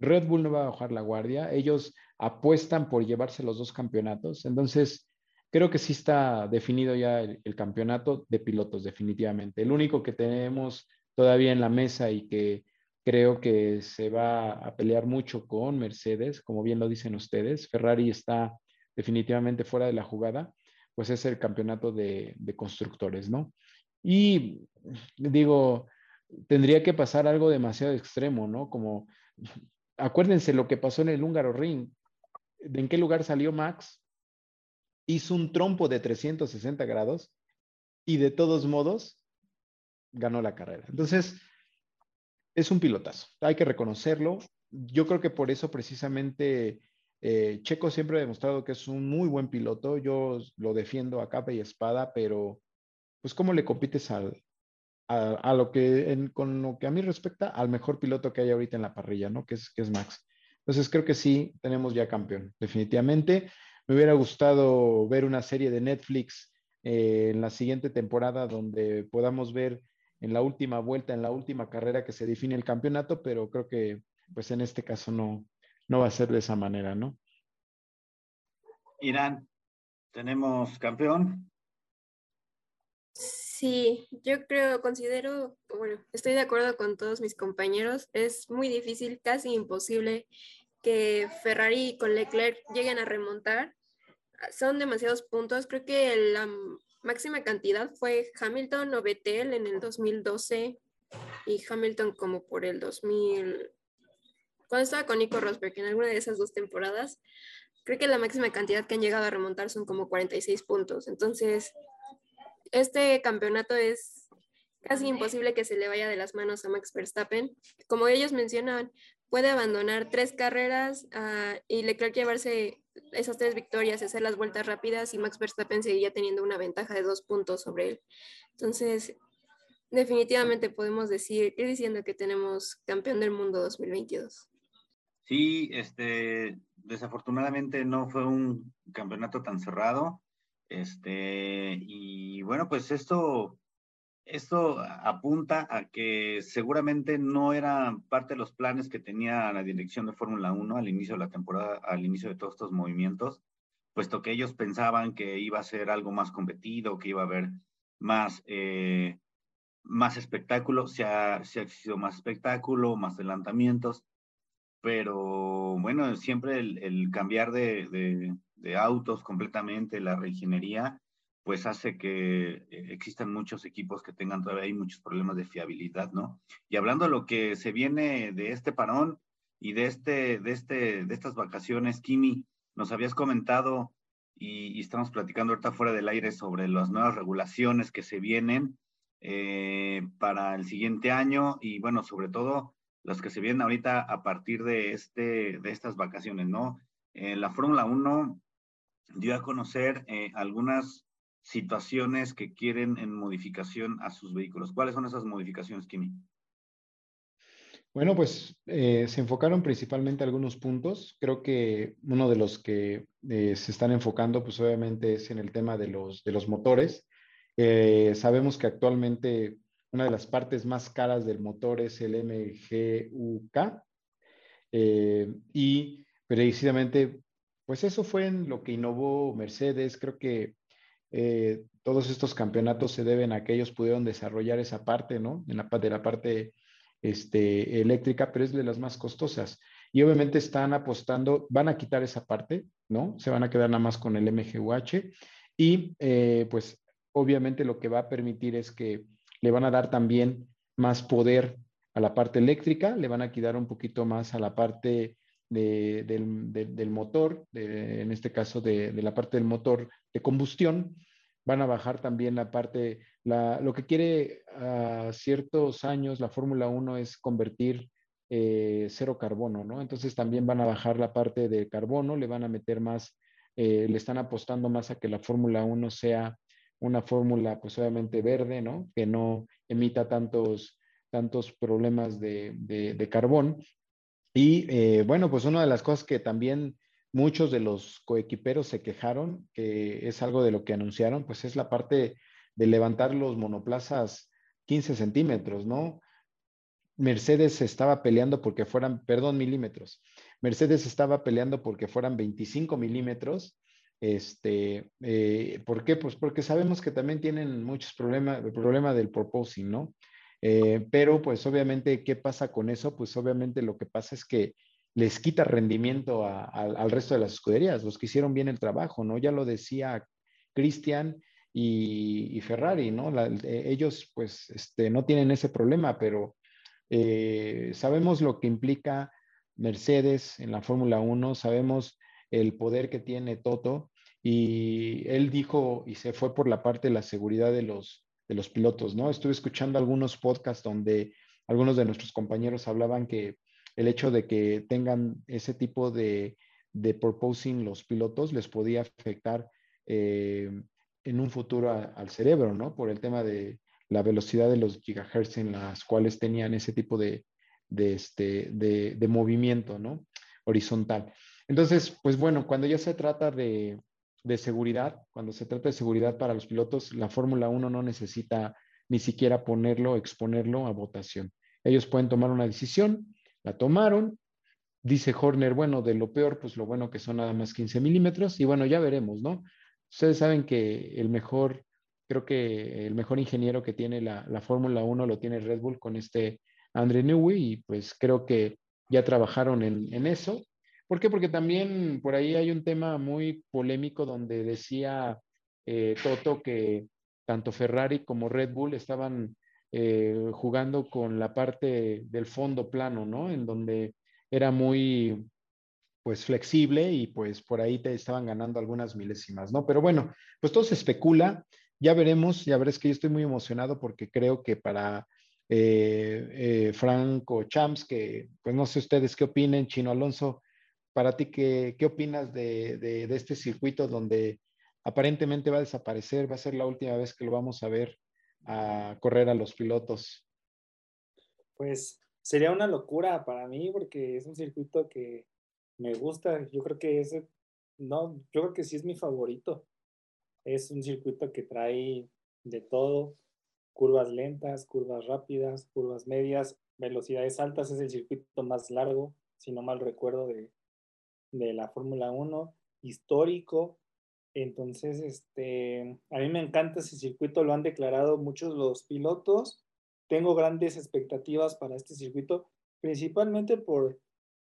Red Bull no va a bajar la guardia, ellos apuestan por llevarse los dos campeonatos, entonces creo que sí está definido ya el campeonato de pilotos, definitivamente. El único que tenemos todavía en la mesa y que creo que se va a pelear mucho con Mercedes, como bien lo dicen ustedes. Ferrari está definitivamente fuera de la jugada, pues es el campeonato de, constructores, ¿no? Y digo, tendría que pasar algo demasiado extremo, ¿no? Como, acuérdense lo que pasó en el húngaro ring. ¿De en qué lugar salió Max? Hizo un trompo de 360 grados y de todos modos ganó la carrera. Entonces, es un pilotazo, hay que reconocerlo. Yo creo que por eso precisamente eh, Checo siempre ha demostrado que es un muy buen piloto. Yo lo defiendo a capa y espada, pero pues cómo le compites al, a, lo que, con lo que a mí respecta, al mejor piloto que hay ahorita en la parrilla, ¿no? Que es, que es Max. Entonces creo que sí, tenemos ya campeón, definitivamente. Me hubiera gustado ver una serie de Netflix eh, en la siguiente temporada donde podamos ver en la última vuelta, en la última carrera que se define el campeonato, pero creo que pues en este caso no, no va a ser de esa manera, ¿no? Irán, tenemos campeón. Sí, yo creo, considero, bueno, estoy de acuerdo con todos mis compañeros, es muy difícil, casi imposible que Ferrari con Leclerc lleguen a remontar. Son demasiados puntos, creo que la máxima cantidad fue Hamilton o Vettel en el 2012 y Hamilton como por el 2000, cuando estaba con Nico Rosberg en alguna de esas dos temporadas, creo que la máxima cantidad que han llegado a remontar son como 46 puntos. Entonces, este campeonato es casi imposible que se le vaya de las manos a Max Verstappen. Como ellos mencionan, puede abandonar tres carreras uh, y Leclerc llevarse esas tres victorias, hacer las vueltas rápidas y Max Verstappen seguiría teniendo una ventaja de dos puntos sobre él. Entonces, definitivamente podemos decir, ir diciendo que tenemos campeón del mundo 2022. Sí, este, desafortunadamente no fue un campeonato tan cerrado. Este, y bueno, pues esto, esto apunta a que seguramente no era parte de los planes que tenía la dirección de Fórmula 1 al inicio de la temporada, al inicio de todos estos movimientos, puesto que ellos pensaban que iba a ser algo más competido, que iba a haber más, eh, más espectáculo, se ha, se ha sido más espectáculo, más adelantamientos, pero bueno, siempre el, cambiar de, autos completamente, la reingeniería, pues hace que eh, existan muchos equipos que tengan todavía hay muchos problemas de fiabilidad, ¿no? Y hablando de lo que se viene de este parón y de, este, de, este, de estas vacaciones, Kimi, nos habías comentado y, estamos platicando ahorita fuera del aire sobre las nuevas regulaciones que se vienen eh, para el siguiente año y bueno, sobre todo las que se vienen ahorita a partir de, este, de estas vacaciones, ¿no? Eh, la Fórmula 1 dio a conocer eh, algunas situaciones que quieren en modificación a sus vehículos. ¿Cuáles son esas modificaciones, Kimi? Bueno, pues eh, se enfocaron principalmente algunos puntos. Creo que uno de los que se están enfocando, pues obviamente es en el tema de los, de los motores. sabemos que actualmente una de las partes más caras del motor es el MGUK. Eh, y precisamente, pues eso fue en lo que innovó Mercedes. Creo que eh, todos estos campeonatos se deben a que ellos pudieron desarrollar esa parte, ¿no? En la, de la parte este, eléctrica, pero es de las más costosas. Y obviamente están apostando, van a quitar esa parte, ¿no? Se van a quedar nada más con el MGUH. Y eh, pues obviamente lo que va a permitir es que le van a dar también más poder a la parte eléctrica, le van a quitar un poquito más a la parte del, motor, en este caso de, la parte del motor de combustión, van a bajar también la parte, lo que quiere a ciertos años la Fórmula 1 es convertir eh, cero carbono, ¿no? Entonces también van a bajar la parte de carbono, le van a meter más, eh, le están apostando más a que la Fórmula 1 sea una fórmula pues obviamente verde, ¿no? Que no emita tantos, tantos problemas de, de, carbón. Y eh, bueno, pues una de las cosas que también muchos de los coequiperos se quejaron, que es algo de lo que anunciaron, pues es la parte de levantar los monoplazas 15 centímetros, ¿no? Mercedes estaba peleando porque fueran, perdón, milímetros. Mercedes estaba peleando porque fueran 25 milímetros este, eh, ¿Por qué? Pues porque sabemos que también tienen muchos problemas, el problema del proposing, ¿no? Eh, pero pues obviamente, ¿qué pasa con eso? Pues obviamente lo que pasa es que les quita rendimiento al resto de las escuderías, los que hicieron bien el trabajo, ¿no? Ya lo decía Cristian, y, Ferrari, ¿no? ellos pues este, no tienen ese problema, pero eh, sabemos lo que implica Mercedes en la Fórmula 1, sabemos el poder que tiene Toto y él dijo y se fue por la parte de la seguridad de los, de los pilotos, ¿no? Estuve escuchando algunos podcasts donde algunos de nuestros compañeros hablaban que el hecho de que tengan ese tipo de, de proposing los pilotos les podía afectar eh, en un futuro al cerebro, ¿no? Por el tema de la velocidad de los gigahertz en las cuales tenían ese tipo de, de, este, de, movimiento, ¿no? Horizontal. Entonces, pues bueno, cuando ya se trata de, de seguridad, cuando se trata de seguridad para los pilotos, la Fórmula 1 no necesita ni siquiera ponerlo, exponerlo a votación. Ellos pueden tomar una decisión, la tomaron, dice Horner, bueno, de lo peor, pues lo bueno que son nada más 15 milímetros, y bueno, ya veremos, ¿no? Ustedes saben que el mejor, creo que el mejor ingeniero que tiene la, la Fórmula 1 lo tiene Red Bull con este Andre Newey, y pues creo que ya trabajaron en, en eso. ¿Por qué? Porque también por ahí hay un tema muy polémico donde decía eh, Toto que tanto Ferrari como Red Bull estaban eh, jugando con la parte del fondo plano, ¿no? En donde era muy, pues, flexible y pues por ahí te estaban ganando algunas milésimas, ¿no? Pero bueno, pues todo se especula, ya veremos, ya verás que yo estoy muy emocionado porque creo que para eh, Franco Champs, que pues no sé ustedes qué opinen, Chino Alonso, para ti, ¿qué, qué opinas de, de, este circuito donde aparentemente va a desaparecer? Va a ser la última vez que lo vamos a ver a correr a los pilotos. Pues sería una locura para mí porque es un circuito que me gusta. Yo creo que es, no, yo creo que sí es mi favorito. Es un circuito que trae de todo, curvas lentas, curvas rápidas, curvas medias, velocidades altas. Es el circuito más largo, si no mal recuerdo, de, de la Fórmula 1, histórico. Entonces, este, a mí me encanta ese circuito, lo han declarado muchos los pilotos. Tengo grandes expectativas para este circuito, principalmente por,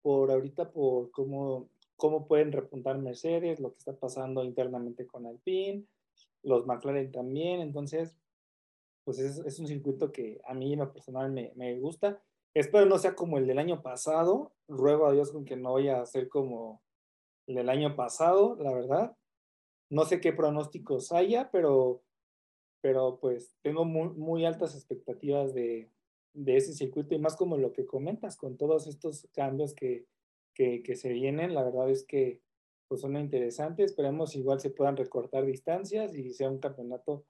por ahorita, por cómo, cómo pueden repuntar Mercedes, lo que está pasando internamente con Alpine, los McLaren también. Entonces, pues es, es un circuito que a mí en lo personal me, me gusta. Espero no sea como el del año pasado. Ruego a Dios con que no vaya a ser como el del año pasado, la verdad. No sé qué pronósticos haya, pero, pero pues tengo muy, altas expectativas de, de, ese circuito y más como lo que comentas con todos estos cambios que, que, que se vienen. La verdad es que pues son interesantes. Esperemos igual se puedan recortar distancias y sea un campeonato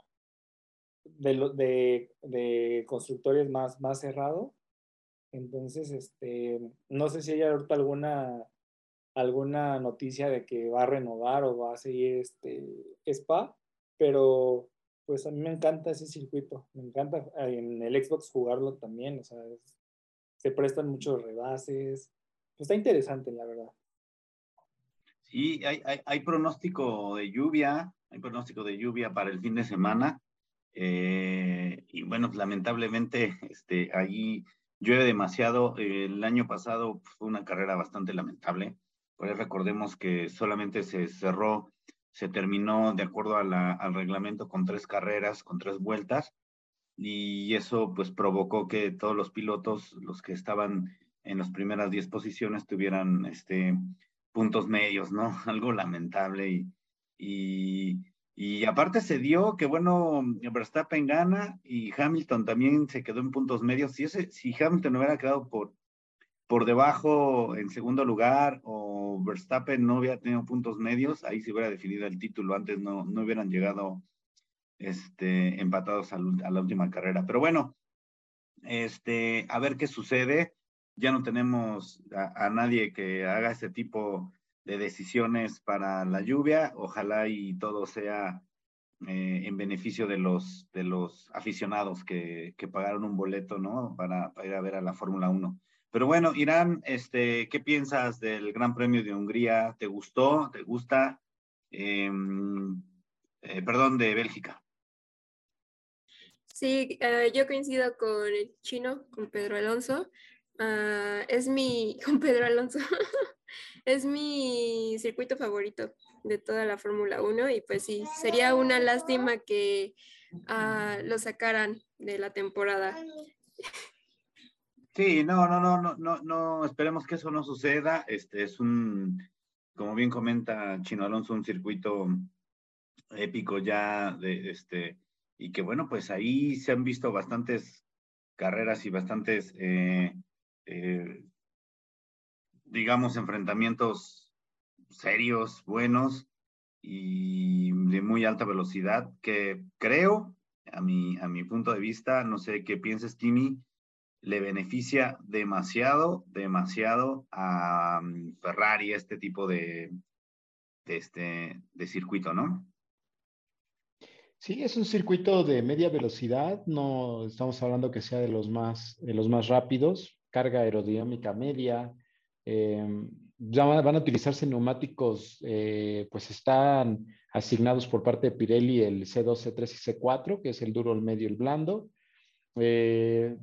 de, de, de constructores más, más cerrado entonces, este, no sé si hay ahorita alguna, alguna noticia de que va a renovar o va a seguir este Spa, pero pues a mí me encanta ese circuito, me encanta en el Xbox jugarlo también, o sea, se prestan muchos rebases, pues está interesante la verdad. Sí, hay, hay, pronóstico de lluvia, hay pronóstico de lluvia para el fin de semana, eh, y bueno, lamentablemente, este, ahí llueve demasiado. El año pasado fue una carrera bastante lamentable. Pues recordemos que solamente se cerró, se terminó de acuerdo al reglamento con tres carreras, con tres vueltas, y eso pues provocó que todos los pilotos, los que estaban en las primeras diez posiciones, tuvieran este, puntos medios, ¿no? Algo lamentable y y aparte se dio que, bueno, Verstappen gana y Hamilton también se quedó en puntos medios. Si, ese, si Hamilton hubiera quedado por, por debajo en segundo lugar o Verstappen no hubiera tenido puntos medios, ahí se hubiera definido el título. Antes no, no hubieran llegado este, empatados a, la última carrera. Pero bueno, este, a ver qué sucede. Ya no tenemos a, a nadie que haga ese tipo de decisiones para la lluvia. Ojalá y todo sea eh, en beneficio de los, de los aficionados que, que pagaron un boleto, ¿no? Para, para, ir a ver a la Fórmula 1. Pero bueno, Irán, este, ¿qué piensas del Gran Premio de Hungría? ¿Te gustó? ¿Te gusta? Eh, eh, perdón, de Bélgica. Sí, uh, yo coincido con el chino, con Pedro Alonso. Uh, es mi, con Pedro Alonso. Es mi circuito favorito de toda la Fórmula 1 y pues sí, sería una lástima que ah, lo sacaran de la temporada. Sí, no, no, no, no, no, no, esperemos que eso no suceda. Este es un, como bien comenta Chino Alonso, un circuito épico ya de este, y que bueno, pues ahí se han visto bastantes carreras y bastantes, eh, eh, digamos, enfrentamientos serios, buenos y de muy alta velocidad, que creo, a mi, a mi punto de vista, no sé qué pienses, Timmy, le beneficia demasiado, demasiado a mm, Ferrari este tipo de, este, de circuito, ¿no? Sí, es un circuito de media velocidad, no estamos hablando que sea de los más, de los más rápidos, carga aerodinámica media, em, ya van a utilizarse neumáticos, eh, pues están asignados por parte de Pirelli el C2, C3 y C4, que es el duro, el medio y el blando. Eh,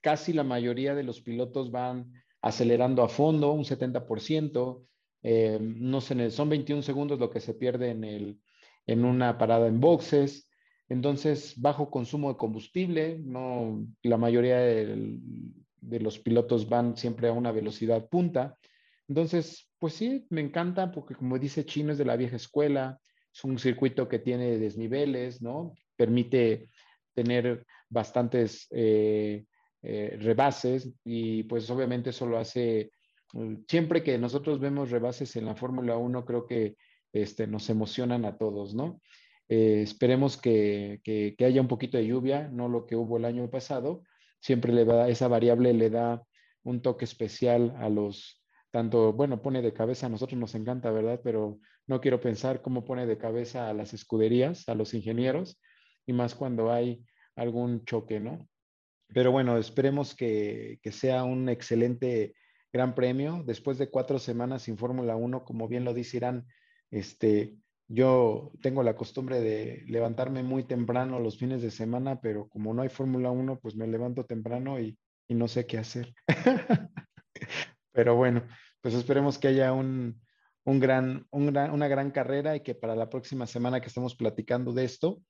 casi la mayoría de los pilotos van acelerando a fondo, un 70%. Eh, no sé, son 21 segundos lo que se pierde en, el, en una parada en boxes. Entonces, bajo consumo de combustible, no, la mayoría de, de los pilotos van siempre a una velocidad punta. Entonces, pues sí, me encanta porque como dice Chino es de la vieja escuela, es un circuito que tiene desniveles, ¿no? Permite tener bastantes eh, eh, rebases y pues obviamente eso lo hace, mm, siempre que nosotros vemos rebases en la Fórmula 1, creo que este, nos emocionan a todos, ¿no? Eh, esperemos que, que, haya un poquito de lluvia, no lo que hubo el año pasado. Siempre le da, esa variable le da un toque especial a los, tanto, bueno, pone de cabeza, a nosotros nos encanta, ¿verdad? Pero no quiero pensar cómo pone de cabeza a las escuderías, a los ingenieros, y más cuando hay algún choque, ¿no? Pero bueno, esperemos que, sea un excelente gran premio. Después de cuatro semanas sin Fórmula 1, como bien lo dice Irán, este, yo tengo la costumbre de levantarme muy temprano los fines de semana, pero como no hay Fórmula 1, pues me levanto temprano y, no sé qué hacer. pero bueno, pues esperemos que haya un, gran, una gran carrera y que para la próxima semana que estemos platicando de esto,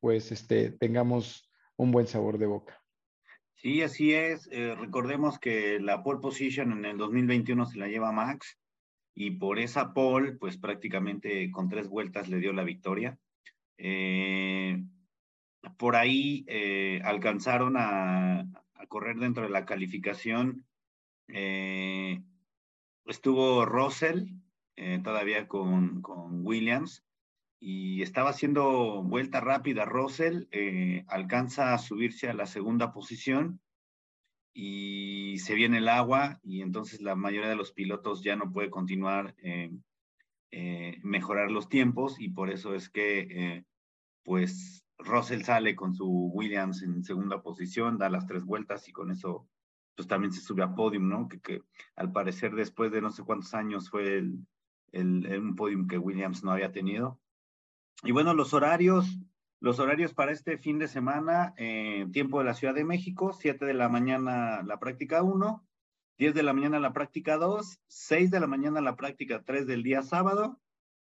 pues este, tengamos un buen sabor de boca. Sí, así es. Eh, recordemos que la pole position en el 2021 se la lleva Max y por esa pole, pues prácticamente con tres vueltas le dio la victoria. Eh, por ahí eh, alcanzaron a, correr dentro de la calificación. estuvo Russell todavía con, con Williams y estaba haciendo vuelta rápida. Russell eh, alcanza a subirse a la segunda posición y se viene el agua y entonces la mayoría de los pilotos ya no puede continuar eh, eh, mejorar los tiempos y por eso es que pues Russell sale con su Williams en segunda posición, da las tres vueltas y con eso pues también se sube a podium, ¿no? Que, que al parecer después de no sé cuántos años fue el, el, un podium que Williams no había tenido. Y bueno, los horarios, los horarios para este fin de semana, eh, tiempo de la Ciudad de México, 7 de la mañana la práctica 1, 10 de la mañana la práctica 2, 6 de la mañana la práctica 3 del día sábado,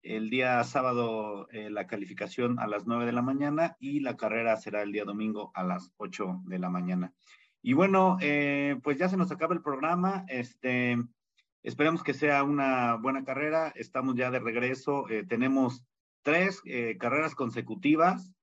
el día sábado eh, la calificación a las 9 de la mañana y la carrera será el día domingo a las 8 de la mañana. Y bueno, eh, pues ya se nos acaba el programa. Este, esperemos que sea una buena carrera. Estamos ya de regreso. tenemos tres eh, carreras consecutivas.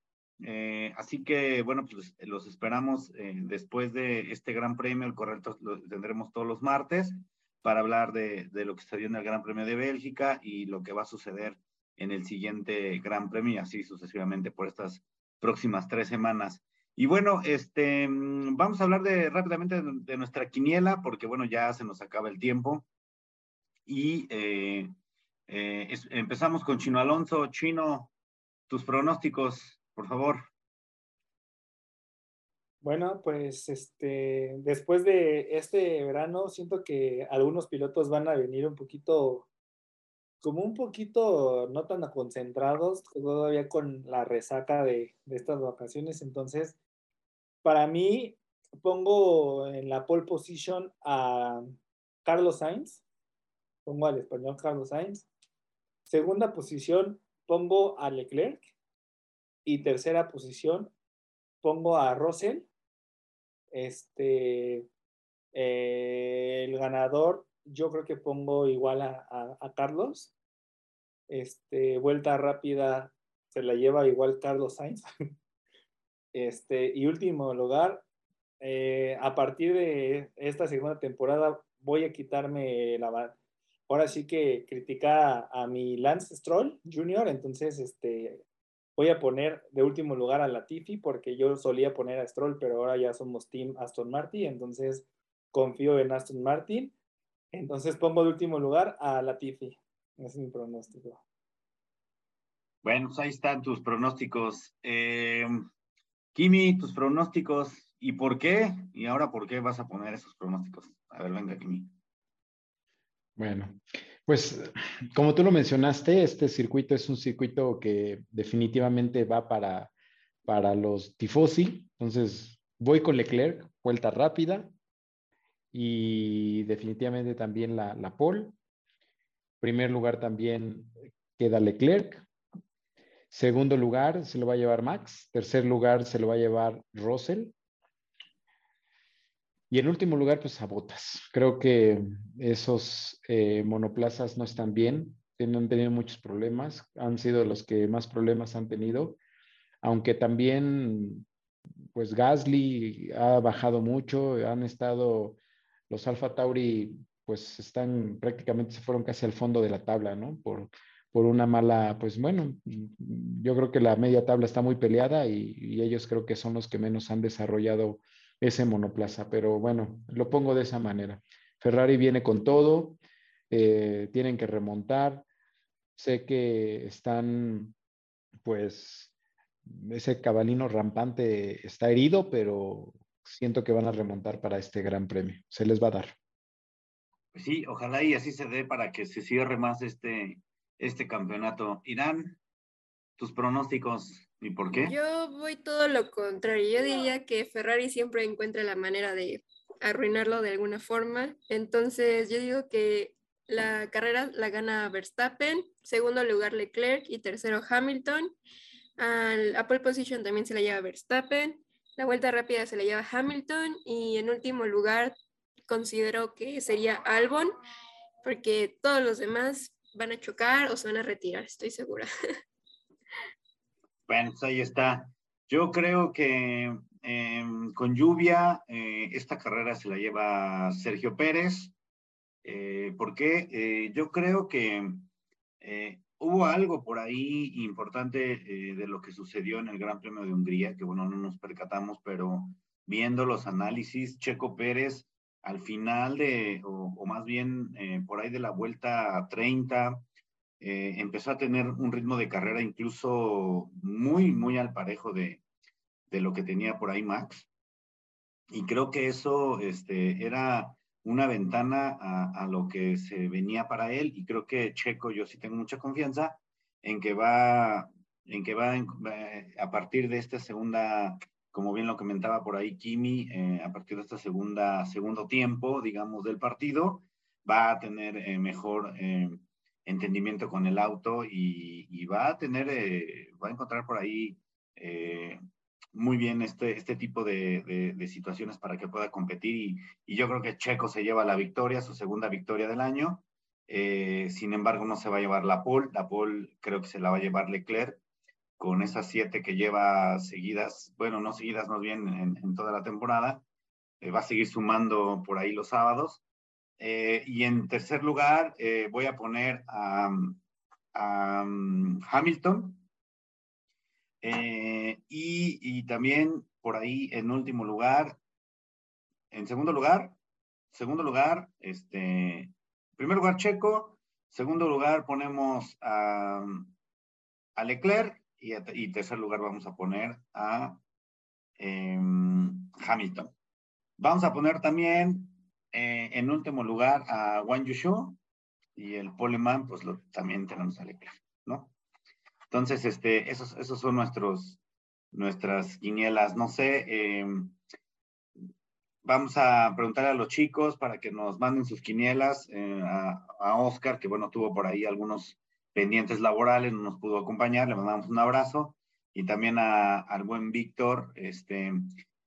Eh, así que, bueno, pues los esperamos eh, después de este Gran Premio. El correcto lo tendremos todos los martes para hablar de, de, lo que sucedió en el Gran Premio de Bélgica y lo que va a suceder en el siguiente Gran Premio y así sucesivamente por estas próximas tres semanas. Y bueno, este, mm, vamos a hablar de, rápidamente de, nuestra quiniela porque, bueno, ya se nos acaba el tiempo. Y eh, empezamos con Chino Alonso. Chino, tus pronósticos, por favor. Bueno, pues este, después de este verano, siento que algunos pilotos van a venir un poquito, como un poquito no tan concentrados, todavía con la resaca de, de estas vacaciones. Entonces, para mí, pongo en la pole position a Carlos Sainz pongo al español Carlos Sainz. Segunda posición, pongo a Leclerc. Y tercera posición, pongo a Russell. Este, eh, el ganador, yo creo que pongo igual a, Carlos. Este, vuelta rápida se la lleva igual Carlos Sainz. Este, y último lugar, eh, a partir de esta segunda temporada voy a quitarme la... Ahora sí que critica a, mi Lance Stroll Jr., entonces este, voy a poner de último lugar a Latifi porque yo solía poner a Stroll, pero ahora ya somos Team Aston Martin, entonces confío en Aston Martin. Entonces pongo de último lugar a Latifi. Es mi pronóstico. Bueno, pues ahí están tus pronósticos. Eh, Kimi, tus pronósticos y por qué. Y ahora, ¿por qué vas a poner esos pronósticos? A ver, venga, Kimi. Bueno, pues como tú lo mencionaste, este circuito es un circuito que definitivamente va para, para los tifosi. Entonces, voy con Leclerc, vuelta rápida y definitivamente también la, la pole. Primer lugar también queda Leclerc. Segundo lugar se lo va a llevar Max. Tercer lugar se lo va a llevar Russell. Y en último lugar, pues a Botas. Creo que esos eh, monoplazas no están bien, han tenido muchos problemas, han sido los que más problemas han tenido, aunque también, pues Gasly ha bajado mucho, han estado, los Alfa Tauri, pues están prácticamente, se fueron casi al fondo de la tabla, ¿no? Por, por una mala, pues bueno, yo creo que la media tabla está muy peleada y, y ellos creo que son los que menos han desarrollado ese monoplaza, pero bueno, lo pongo de esa manera. Ferrari viene con todo, eh, tienen que remontar, sé que están, pues, ese cabalino rampante está herido, pero siento que van a remontar para este gran premio, se les va a dar. Sí, ojalá y así se dé para que se cierre más este, este campeonato. Irán, tus pronósticos ¿Y por qué? Yo voy todo lo contrario. Yo diría que Ferrari siempre encuentra la manera de arruinarlo de alguna forma. Entonces, yo digo que la carrera la gana Verstappen, segundo lugar Leclerc y tercero Hamilton. Al, a pole position también se la lleva Verstappen. La vuelta rápida se la lleva Hamilton y en último lugar considero que sería Albon porque todos los demás van a chocar o se van a retirar, estoy segura. Bueno, pues ahí está. Yo creo que em, con lluvia eh, esta carrera se la lleva Sergio Pérez. Eh, ¿Por qué? Eh, yo creo que hubo algo por ahí importante de lo que sucedió en el Gran Premio de Hungría, que bueno, no nos percatamos, pero viendo los análisis, Checo Pérez al final de, o, o más bien por ahí de la vuelta 30, eh, empezó a tener un ritmo de carrera incluso muy, muy al parejo de, de lo que tenía por ahí Max. Y creo que eso este, era una ventana a, lo que se venía para él y creo que Checo yo sí tengo mucha confianza en que va en que va a partir de esta segunda como bien lo comentaba por ahí Kimi eh, a partir de esta segunda segundo tiempo digamos del partido va a tener eh, mejor eh, entendimiento con el auto y, va a tener, eh, va a encontrar por ahí eh, muy bien este, este tipo de, situaciones para que pueda competir y, yo creo que Checo se lleva la victoria, su segunda victoria del año. Eh, sin embargo, no se va a llevar la pole, la pole creo que se la va a llevar Leclerc con esas siete que lleva seguidas, bueno, no seguidas, más bien en, en toda la temporada. va a seguir sumando por ahí los sábados eh, y en tercer lugar, eh, voy a poner a, um, Hamilton. Eh, y, también por ahí en último lugar, en segundo lugar, segundo lugar, este, primer lugar Checo, segundo lugar ponemos a, a Leclerc y, y, tercer lugar vamos a poner a em, Hamilton. Vamos a poner también eh, en último lugar a Wang Yushu y el Poleman, pues también tenemos a Leclerc, ¿no? Entonces, este, esos, esos son nuestros, nuestras quinielas. No sé, em, vamos a preguntar a los chicos para que nos manden sus quinielas, eh, a, a, Oscar, que bueno, tuvo por ahí algunos pendientes laborales, no nos pudo acompañar, le mandamos un abrazo, y también a, al buen Víctor, este,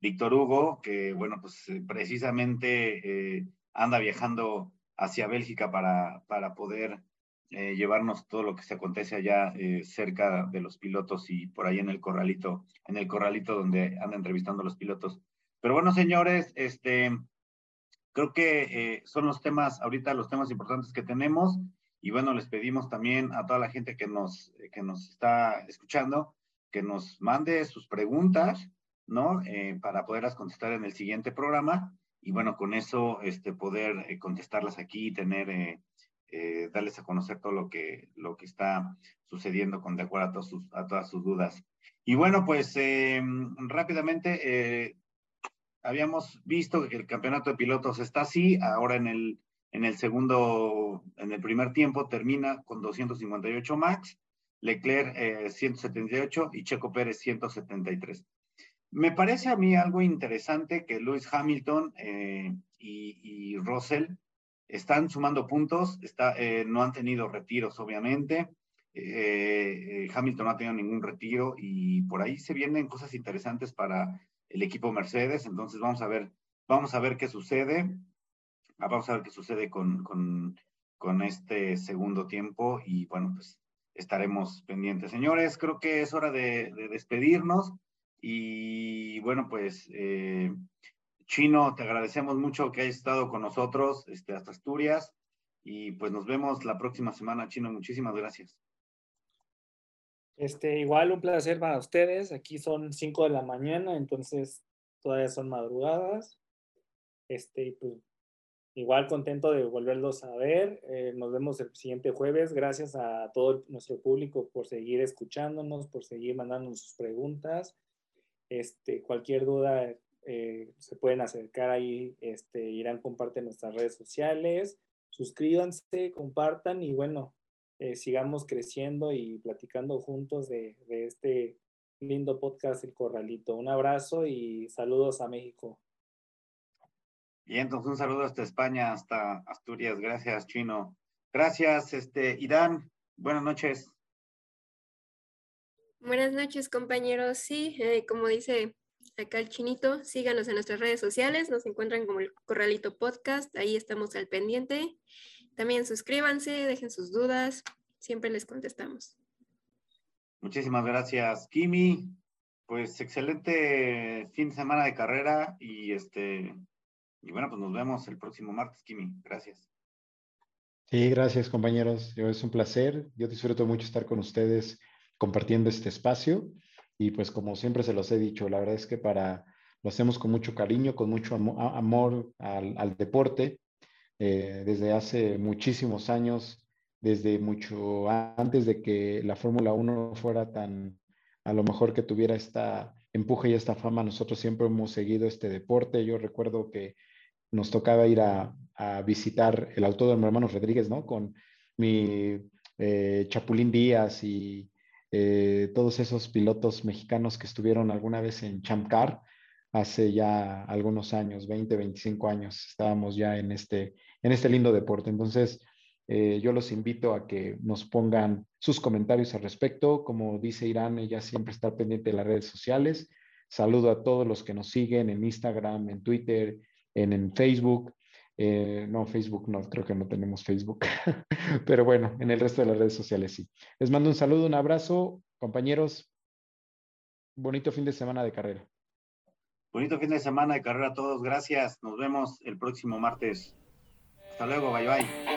Víctor Hugo, que bueno, pues eh, precisamente eh, anda viajando hacia Bélgica para, para poder eh, llevarnos todo lo que se acontece allá cerca de los pilotos y por ahí en el corralito, en el corralito donde anda entrevistando a los pilotos. Pero bueno, señores, este, creo que son los temas, ahorita los temas importantes que tenemos. Y bueno, les pedimos también a toda la gente que nos, que nos está escuchando que nos mande sus preguntas, ¿no? para poderlas contestar en el siguiente programa. Y bueno, con eso, este, poder contestarlas aquí y tener eh, darles a conocer todo lo que, lo que está sucediendo con de acuerdo a, todas sus, a todas sus dudas. Y bueno, pues eh, rápidamente, eh, habíamos visto que el campeonato de pilotos está así, ahora en el, en el segundo, en el primer tiempo termina con 258 max, Leclerc 178 y Checo Pérez 173. Me parece a mí algo interesante que Lewis Hamilton y, y Russell están sumando puntos, eh, no han tenido retiros, obviamente. Eh, eh, Hamilton no ha tenido ningún retiro y por ahí se vienen cosas interesantes para el equipo Mercedes. Entonces vamos a ver, vamos a ver qué sucede. Ah, vamos a ver qué sucede con, con, este segundo tiempo y bueno, pues estaremos pendientes. Señores, creo que es hora de despedirnos y bueno, pues eh, Chino, te agradecemos mucho que hayas estado con nosotros este, hasta Asturias y pues nos vemos la próxima semana, Chino. Muchísimas gracias. Este, igual un placer para ustedes. Aquí son 5 de la mañana, entonces todavía son madrugadas. Este, pues, igual contento de volverlos a ver. Eh, nos vemos el siguiente jueves. Gracias a todo nuestro público por seguir escuchándonos, por seguir mandándonos sus preguntas. Este, cualquier duda eh, se pueden acercar ahí, este, Irán comparte nuestras redes sociales, suscríbanse, compartan y bueno, eh, sigamos creciendo y platicando juntos de, este lindo podcast El Corralito. Un abrazo y saludos a México. Y entonces un saludo hasta España, hasta Asturias. Gracias, Chino. Gracias, este, Irán. Buenas noches. Buenas noches, compañeros. Sí, eh, como dice acá el chinito. Síganos en nuestras redes sociales, nos encuentran como el Corralito Podcast, ahí estamos al pendiente. También suscríbanse, dejen sus dudas, siempre les contestamos. Muchísimas gracias, Kimi. Pues excelente fin de semana de carrera y este y bueno, pues nos vemos el próximo martes, Kimi. Gracias. Sí, gracias, compañeros. Es un placer. Yo disfruto mucho estar con ustedes compartiendo este espacio. Y pues como siempre se los he dicho, la verdad es que para, lo hacemos con mucho cariño, con mucho amor al, deporte, eh, desde hace muchísimos años, desde mucho antes de que la Fórmula 1 fuera tan, a lo mejor que tuviera esta empuje y esta fama, nosotros siempre hemos seguido este deporte. Yo recuerdo que nos tocaba ir a, visitar el autódromo hermanos Rodríguez, ¿no? Con mi eh, Chapulín Díaz y eh, todos esos pilotos mexicanos que estuvieron alguna vez en Chamcar hace ya algunos años, 20, 25 años, estábamos ya en este, en este lindo deporte. Entonces, eh, yo los invito a que nos pongan sus comentarios al respecto. Como dice Irán, ella siempre está pendiente de las redes sociales. Saludo a todos los que nos siguen en Instagram, en Twitter, en, en Facebook. Eh, no, Facebook no, creo que no tenemos Facebook, pero bueno, en el resto de las redes sociales sí. Les mando un saludo, un abrazo, compañeros. Bonito fin de semana de carrera. Bonito fin de semana de carrera a todos, gracias. Nos vemos el próximo martes. Hasta luego, bye bye.